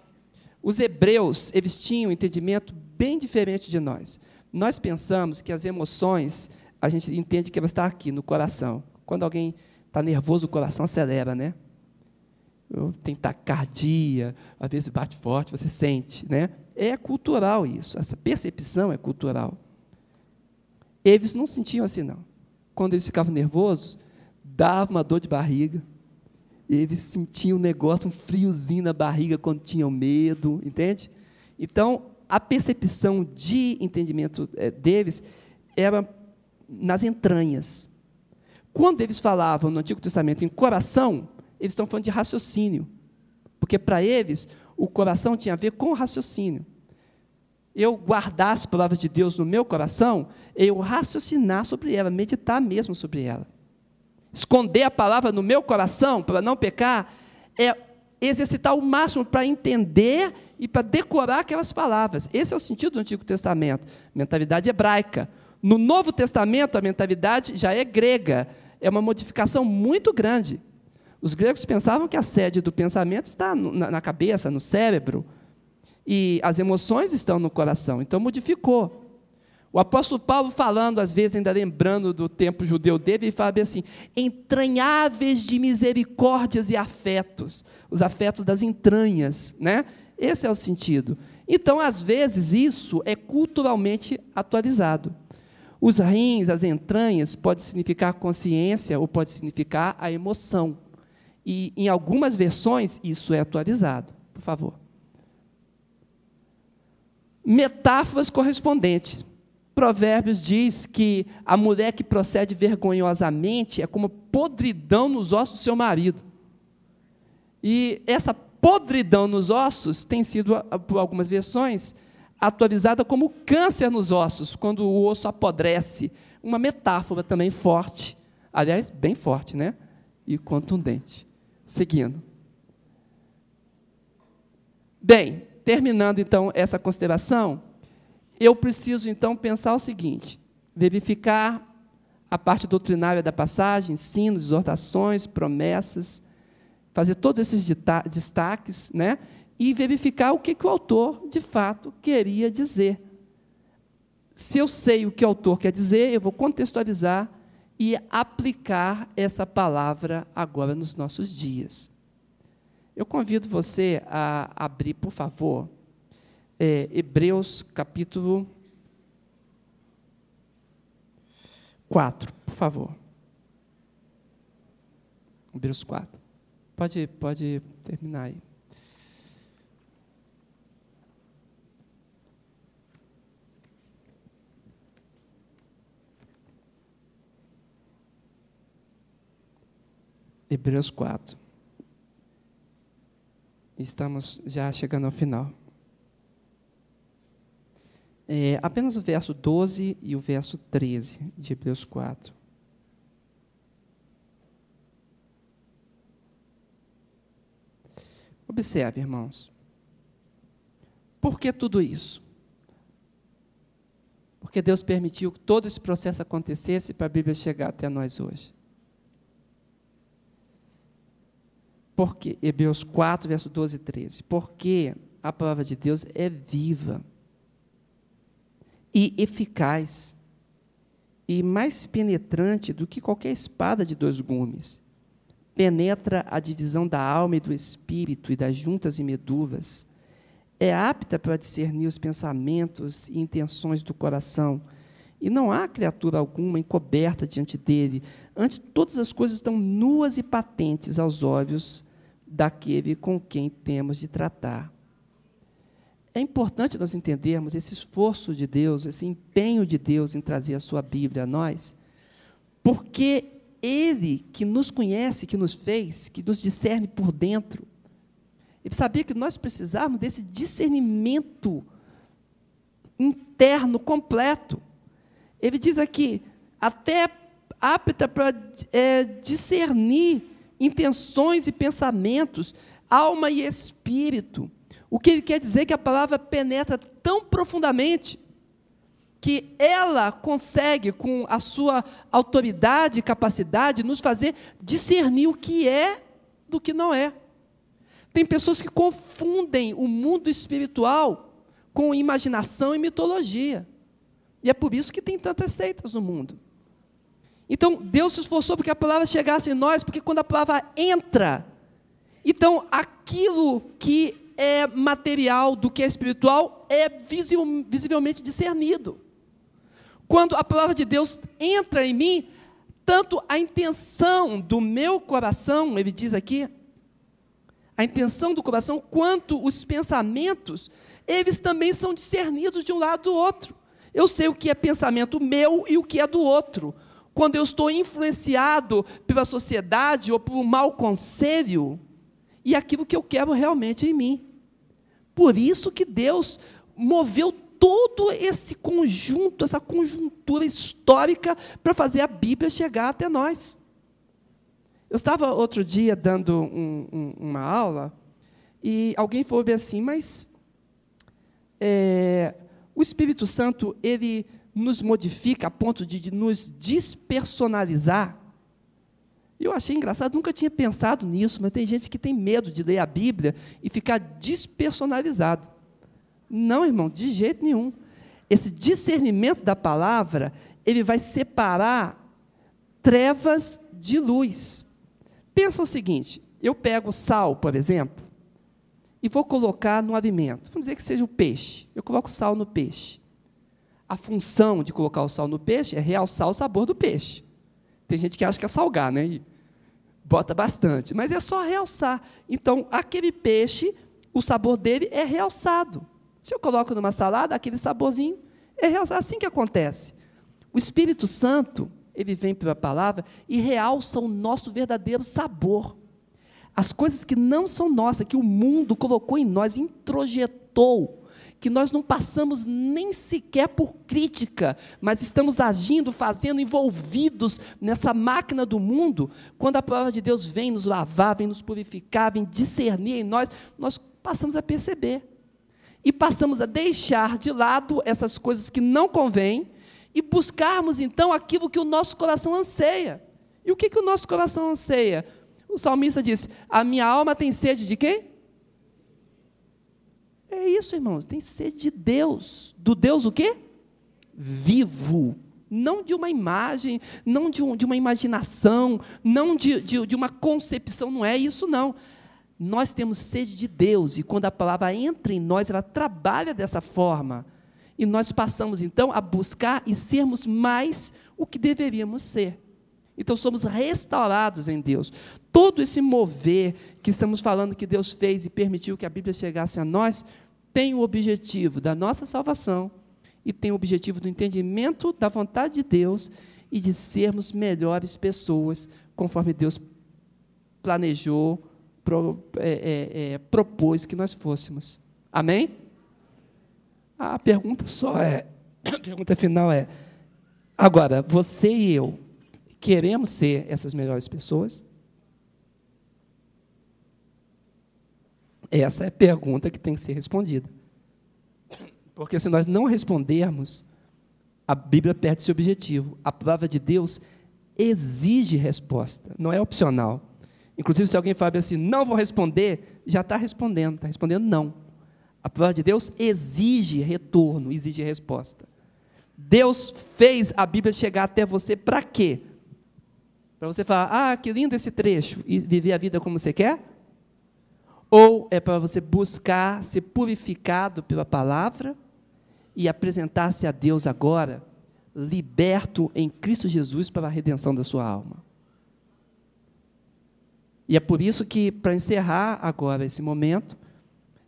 os hebreus, eles tinham um entendimento bem diferente de nós. Nós pensamos que as emoções a gente entende que ela está aqui, no coração. Quando alguém está nervoso, o coração acelera, né? Tem taquicardia, às vezes bate forte, você sente, né? É cultural isso, essa percepção é cultural. Eles não sentiam assim, não. Quando eles ficavam nervosos, dava uma dor de barriga, eles sentiam um negócio, um friozinho na barriga quando tinham medo, entende? Então, a percepção de entendimento é, deles era nas entranhas. Quando eles falavam no Antigo Testamento em coração, eles estão falando de raciocínio. Porque para eles, o coração tinha a ver com o raciocínio. Eu guardar as palavras de Deus no meu coração, eu raciocinar sobre ela, meditar mesmo sobre ela. Esconder a palavra no meu coração para não pecar é exercitar o máximo para entender e para decorar aquelas palavras. Esse é o sentido do Antigo Testamento, mentalidade hebraica. No Novo Testamento, a mentalidade já é grega, é uma modificação muito grande. Os gregos pensavam que a sede do pensamento está na cabeça, no cérebro, e as emoções estão no coração, então modificou. O apóstolo Paulo falando, às vezes, ainda lembrando do tempo judeu dele, ele fala assim: entranháveis de misericórdias e afetos, os afetos das entranhas, né? Esse é o sentido. Então, às vezes, isso é culturalmente atualizado. Os rins, as entranhas, pode significar consciência ou pode significar a emoção. E em algumas versões isso é atualizado. Por favor. Metáforas correspondentes. Provérbios diz que a mulher que procede vergonhosamente é como podridão nos ossos do seu marido. E essa podridão nos ossos tem sido, por algumas versões, atualizada como câncer nos ossos, quando o osso apodrece. Uma metáfora também forte, aliás, bem forte, né? E contundente. Seguindo. Bem, terminando então essa consideração, eu preciso então pensar o seguinte: verificar a parte doutrinária da passagem, ensinos, exortações, promessas, fazer todos esses destaques, né? E verificar o que, que o autor, de fato, queria dizer. Se eu sei o que o autor quer dizer, eu vou contextualizar e aplicar essa palavra agora nos nossos dias. Eu convido você a abrir, por favor, é, Hebreus capítulo 4, por favor. Hebreus 4. Pode, pode terminar aí. Hebreus 4. Estamos já chegando ao final. É, apenas o verso 12 e o verso 13 de Hebreus 4. Observe, irmãos. Por que tudo isso? Porque Deus permitiu que todo esse processo acontecesse para a Bíblia chegar até nós hoje. Porque, Hebreus 4, verso 12 e 13. Porque a palavra de Deus é viva e eficaz e mais penetrante do que qualquer espada de dois gumes. Penetra a divisão da alma e do espírito e das juntas e medulas. É apta para discernir os pensamentos e intenções do coração. E não há criatura alguma encoberta diante dele. Antes, todas as coisas estão nuas e patentes aos olhos daquele com quem temos de tratar. É importante nós entendermos esse esforço de Deus, esse empenho de Deus em trazer a sua Bíblia a nós, porque Ele que nos conhece, que nos fez, que nos discerne por dentro, ele sabia que nós precisávamos desse discernimento interno completo. Ele diz aqui, até apta para é, discernir intenções e pensamentos, alma e espírito. O que ele quer dizer é que a palavra penetra tão profundamente que ela consegue, com a sua autoridade e capacidade, nos fazer discernir o que é do que não é. Tem pessoas que confundem o mundo espiritual com imaginação e mitologia. E é por isso que tem tantas seitas no mundo. Então, Deus se esforçou para que a palavra chegasse em nós, porque quando a palavra entra, então aquilo que é material do que é espiritual é visivelmente discernido. Quando a palavra de Deus entra em mim, tanto a intenção do meu coração, ele diz aqui, a intenção do coração, quanto os pensamentos, eles também são discernidos de um lado do outro. Eu sei o que é pensamento meu e o que é do outro quando eu estou influenciado pela sociedade ou por um mau conselho, e aquilo que eu quero realmente em mim. Por isso que Deus moveu todo esse conjunto, essa conjuntura histórica para fazer a Bíblia chegar até nós. Eu estava outro dia dando um, um, uma aula e alguém falou bem assim, mas é, o Espírito Santo ele nos modifica a ponto de nos despersonalizar. Eu achei engraçado, nunca tinha pensado nisso, mas tem gente que tem medo de ler a Bíblia e ficar despersonalizado. Não, irmão, de jeito nenhum. Esse discernimento da palavra, ele vai separar trevas de luz. Pensa o seguinte: eu pego sal, por exemplo, e vou colocar no alimento. Vamos dizer que seja o peixe. Eu coloco sal no peixe a função de colocar o sal no peixe é realçar o sabor do peixe. Tem gente que acha que é salgar, né? E bota bastante, mas é só realçar. Então, aquele peixe, o sabor dele é realçado. Se eu coloco numa salada, aquele saborzinho é realçado. Assim que acontece. O Espírito Santo, ele vem pela palavra e realça o nosso verdadeiro sabor. As coisas que não são nossas, que o mundo colocou em nós, introjetou que nós não passamos nem sequer por crítica, mas estamos agindo, fazendo, envolvidos nessa máquina do mundo, quando a palavra de Deus vem nos lavar, vem nos purificar, vem discernir em nós, nós passamos a perceber. E passamos a deixar de lado essas coisas que não convêm, e buscarmos então aquilo que o nosso coração anseia. E o que, que o nosso coração anseia? O salmista disse: A minha alma tem sede de quem? É isso, irmãos, tem sede de Deus. Do Deus o quê? Vivo. Não de uma imagem, não de, um, de uma imaginação, não de, de, de uma concepção, não é isso, não. Nós temos sede de Deus, e quando a palavra entra em nós, ela trabalha dessa forma. E nós passamos então a buscar e sermos mais o que deveríamos ser. Então somos restaurados em Deus. Todo esse mover que estamos falando que Deus fez e permitiu que a Bíblia chegasse a nós, tem o objetivo da nossa salvação e tem o objetivo do entendimento da vontade de Deus e de sermos melhores pessoas, conforme Deus planejou, pro, é, é, é, propôs que nós fôssemos. Amém? A pergunta só é, a pergunta final é: agora, você e eu queremos ser essas melhores pessoas? Essa é a pergunta que tem que ser respondida. Porque se nós não respondermos, a Bíblia perde seu objetivo. A palavra de Deus exige resposta, não é opcional. Inclusive, se alguém fala assim, não vou responder, já está respondendo, está respondendo não. A palavra de Deus exige retorno, exige resposta. Deus fez a Bíblia chegar até você para quê? Para você falar, ah, que lindo esse trecho, e viver a vida como você quer? Ou é para você buscar ser purificado pela palavra e apresentar-se a Deus agora, liberto em Cristo Jesus para a redenção da sua alma? E é por isso que, para encerrar agora esse momento,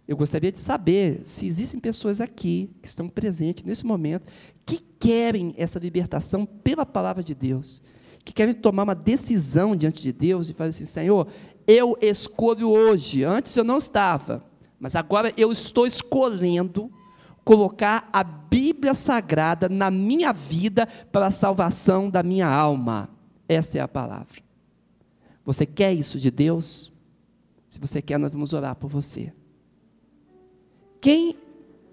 eu gostaria de saber se existem pessoas aqui que estão presentes nesse momento que querem essa libertação pela palavra de Deus, que querem tomar uma decisão diante de Deus e fazer assim: Senhor, eu escolho hoje, antes eu não estava, mas agora eu estou escolhendo colocar a Bíblia Sagrada na minha vida para a salvação da minha alma. Essa é a palavra. Você quer isso de Deus? Se você quer, nós vamos orar por você. Quem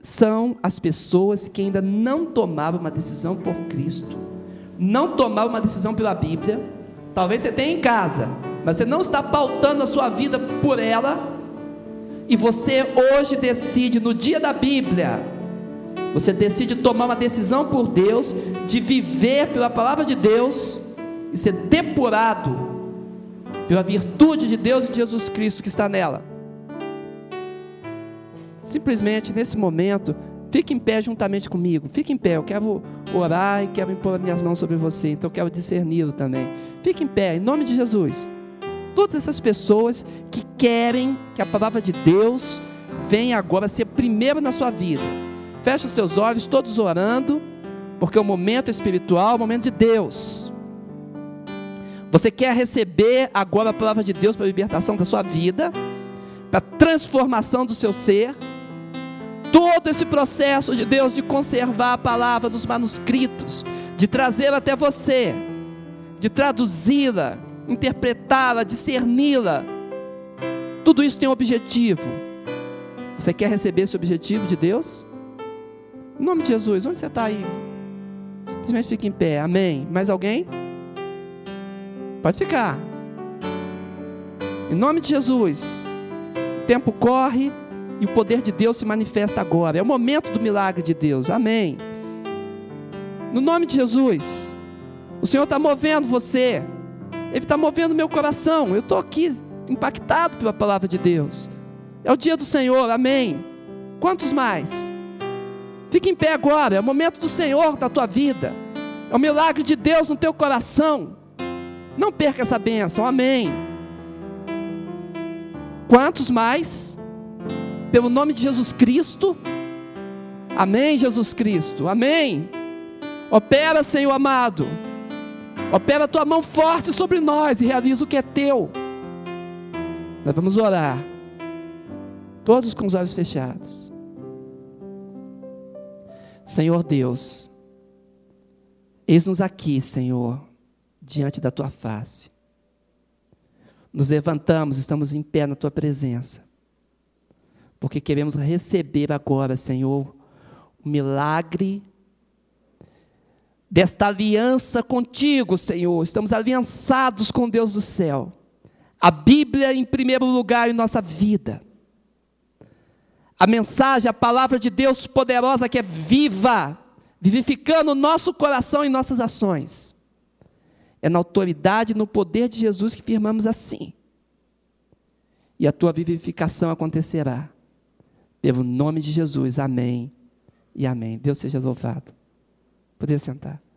são as pessoas que ainda não tomaram uma decisão por Cristo? Não tomaram uma decisão pela Bíblia? Talvez você tenha em casa, mas você não está pautando a sua vida por ela, e você hoje decide, no dia da Bíblia, você decide tomar uma decisão por Deus, de viver pela palavra de Deus e ser depurado pela virtude de Deus e de Jesus Cristo que está nela. Simplesmente nesse momento, fique em pé juntamente comigo. Fique em pé, eu quero orar e quero impor minhas mãos sobre você, então eu quero discerni-lo também. Fique em pé, em nome de Jesus todas essas pessoas que querem que a palavra de Deus venha agora ser primeiro na sua vida. Feche os teus olhos, todos orando, porque o momento espiritual é o momento de Deus. Você quer receber agora a palavra de Deus para a libertação da sua vida, para a transformação do seu ser. Todo esse processo de Deus de conservar a palavra dos manuscritos, de trazê-la até você, de traduzi-la, interpretá-la, discerni-la. Tudo isso tem um objetivo. Você quer receber esse objetivo de Deus? Em nome de Jesus, onde você está aí? Simplesmente fique em pé, amém. Mais alguém? Pode ficar. Em nome de Jesus. O tempo corre e o poder de Deus se manifesta agora. É o momento do milagre de Deus, amém. No nome de Jesus. O Senhor está movendo você. Ele está movendo meu coração. Eu estou aqui impactado pela palavra de Deus. É o dia do Senhor, amém. Quantos mais? Fique em pé agora, é o momento do Senhor da tua vida. É o milagre de Deus no teu coração. Não perca essa bênção, amém. Quantos mais? Pelo nome de Jesus Cristo. Amém, Jesus Cristo, amém. Opera, Senhor amado. Opera a tua mão forte sobre nós e realiza o que é teu. Nós vamos orar. Todos com os olhos fechados. Senhor Deus, eis-nos aqui, Senhor, diante da tua face. Nos levantamos, estamos em pé na tua presença, porque queremos receber agora, Senhor, o milagre desta aliança contigo, Senhor. Estamos aliançados com Deus do céu. A Bíblia em primeiro lugar em nossa vida. A mensagem, a palavra de Deus poderosa que é viva, vivificando o nosso coração e nossas ações. É na autoridade no poder de Jesus que firmamos assim. E a tua vivificação acontecerá. Pelo nome de Jesus. Amém e amém. Deus seja louvado. Poder sentar.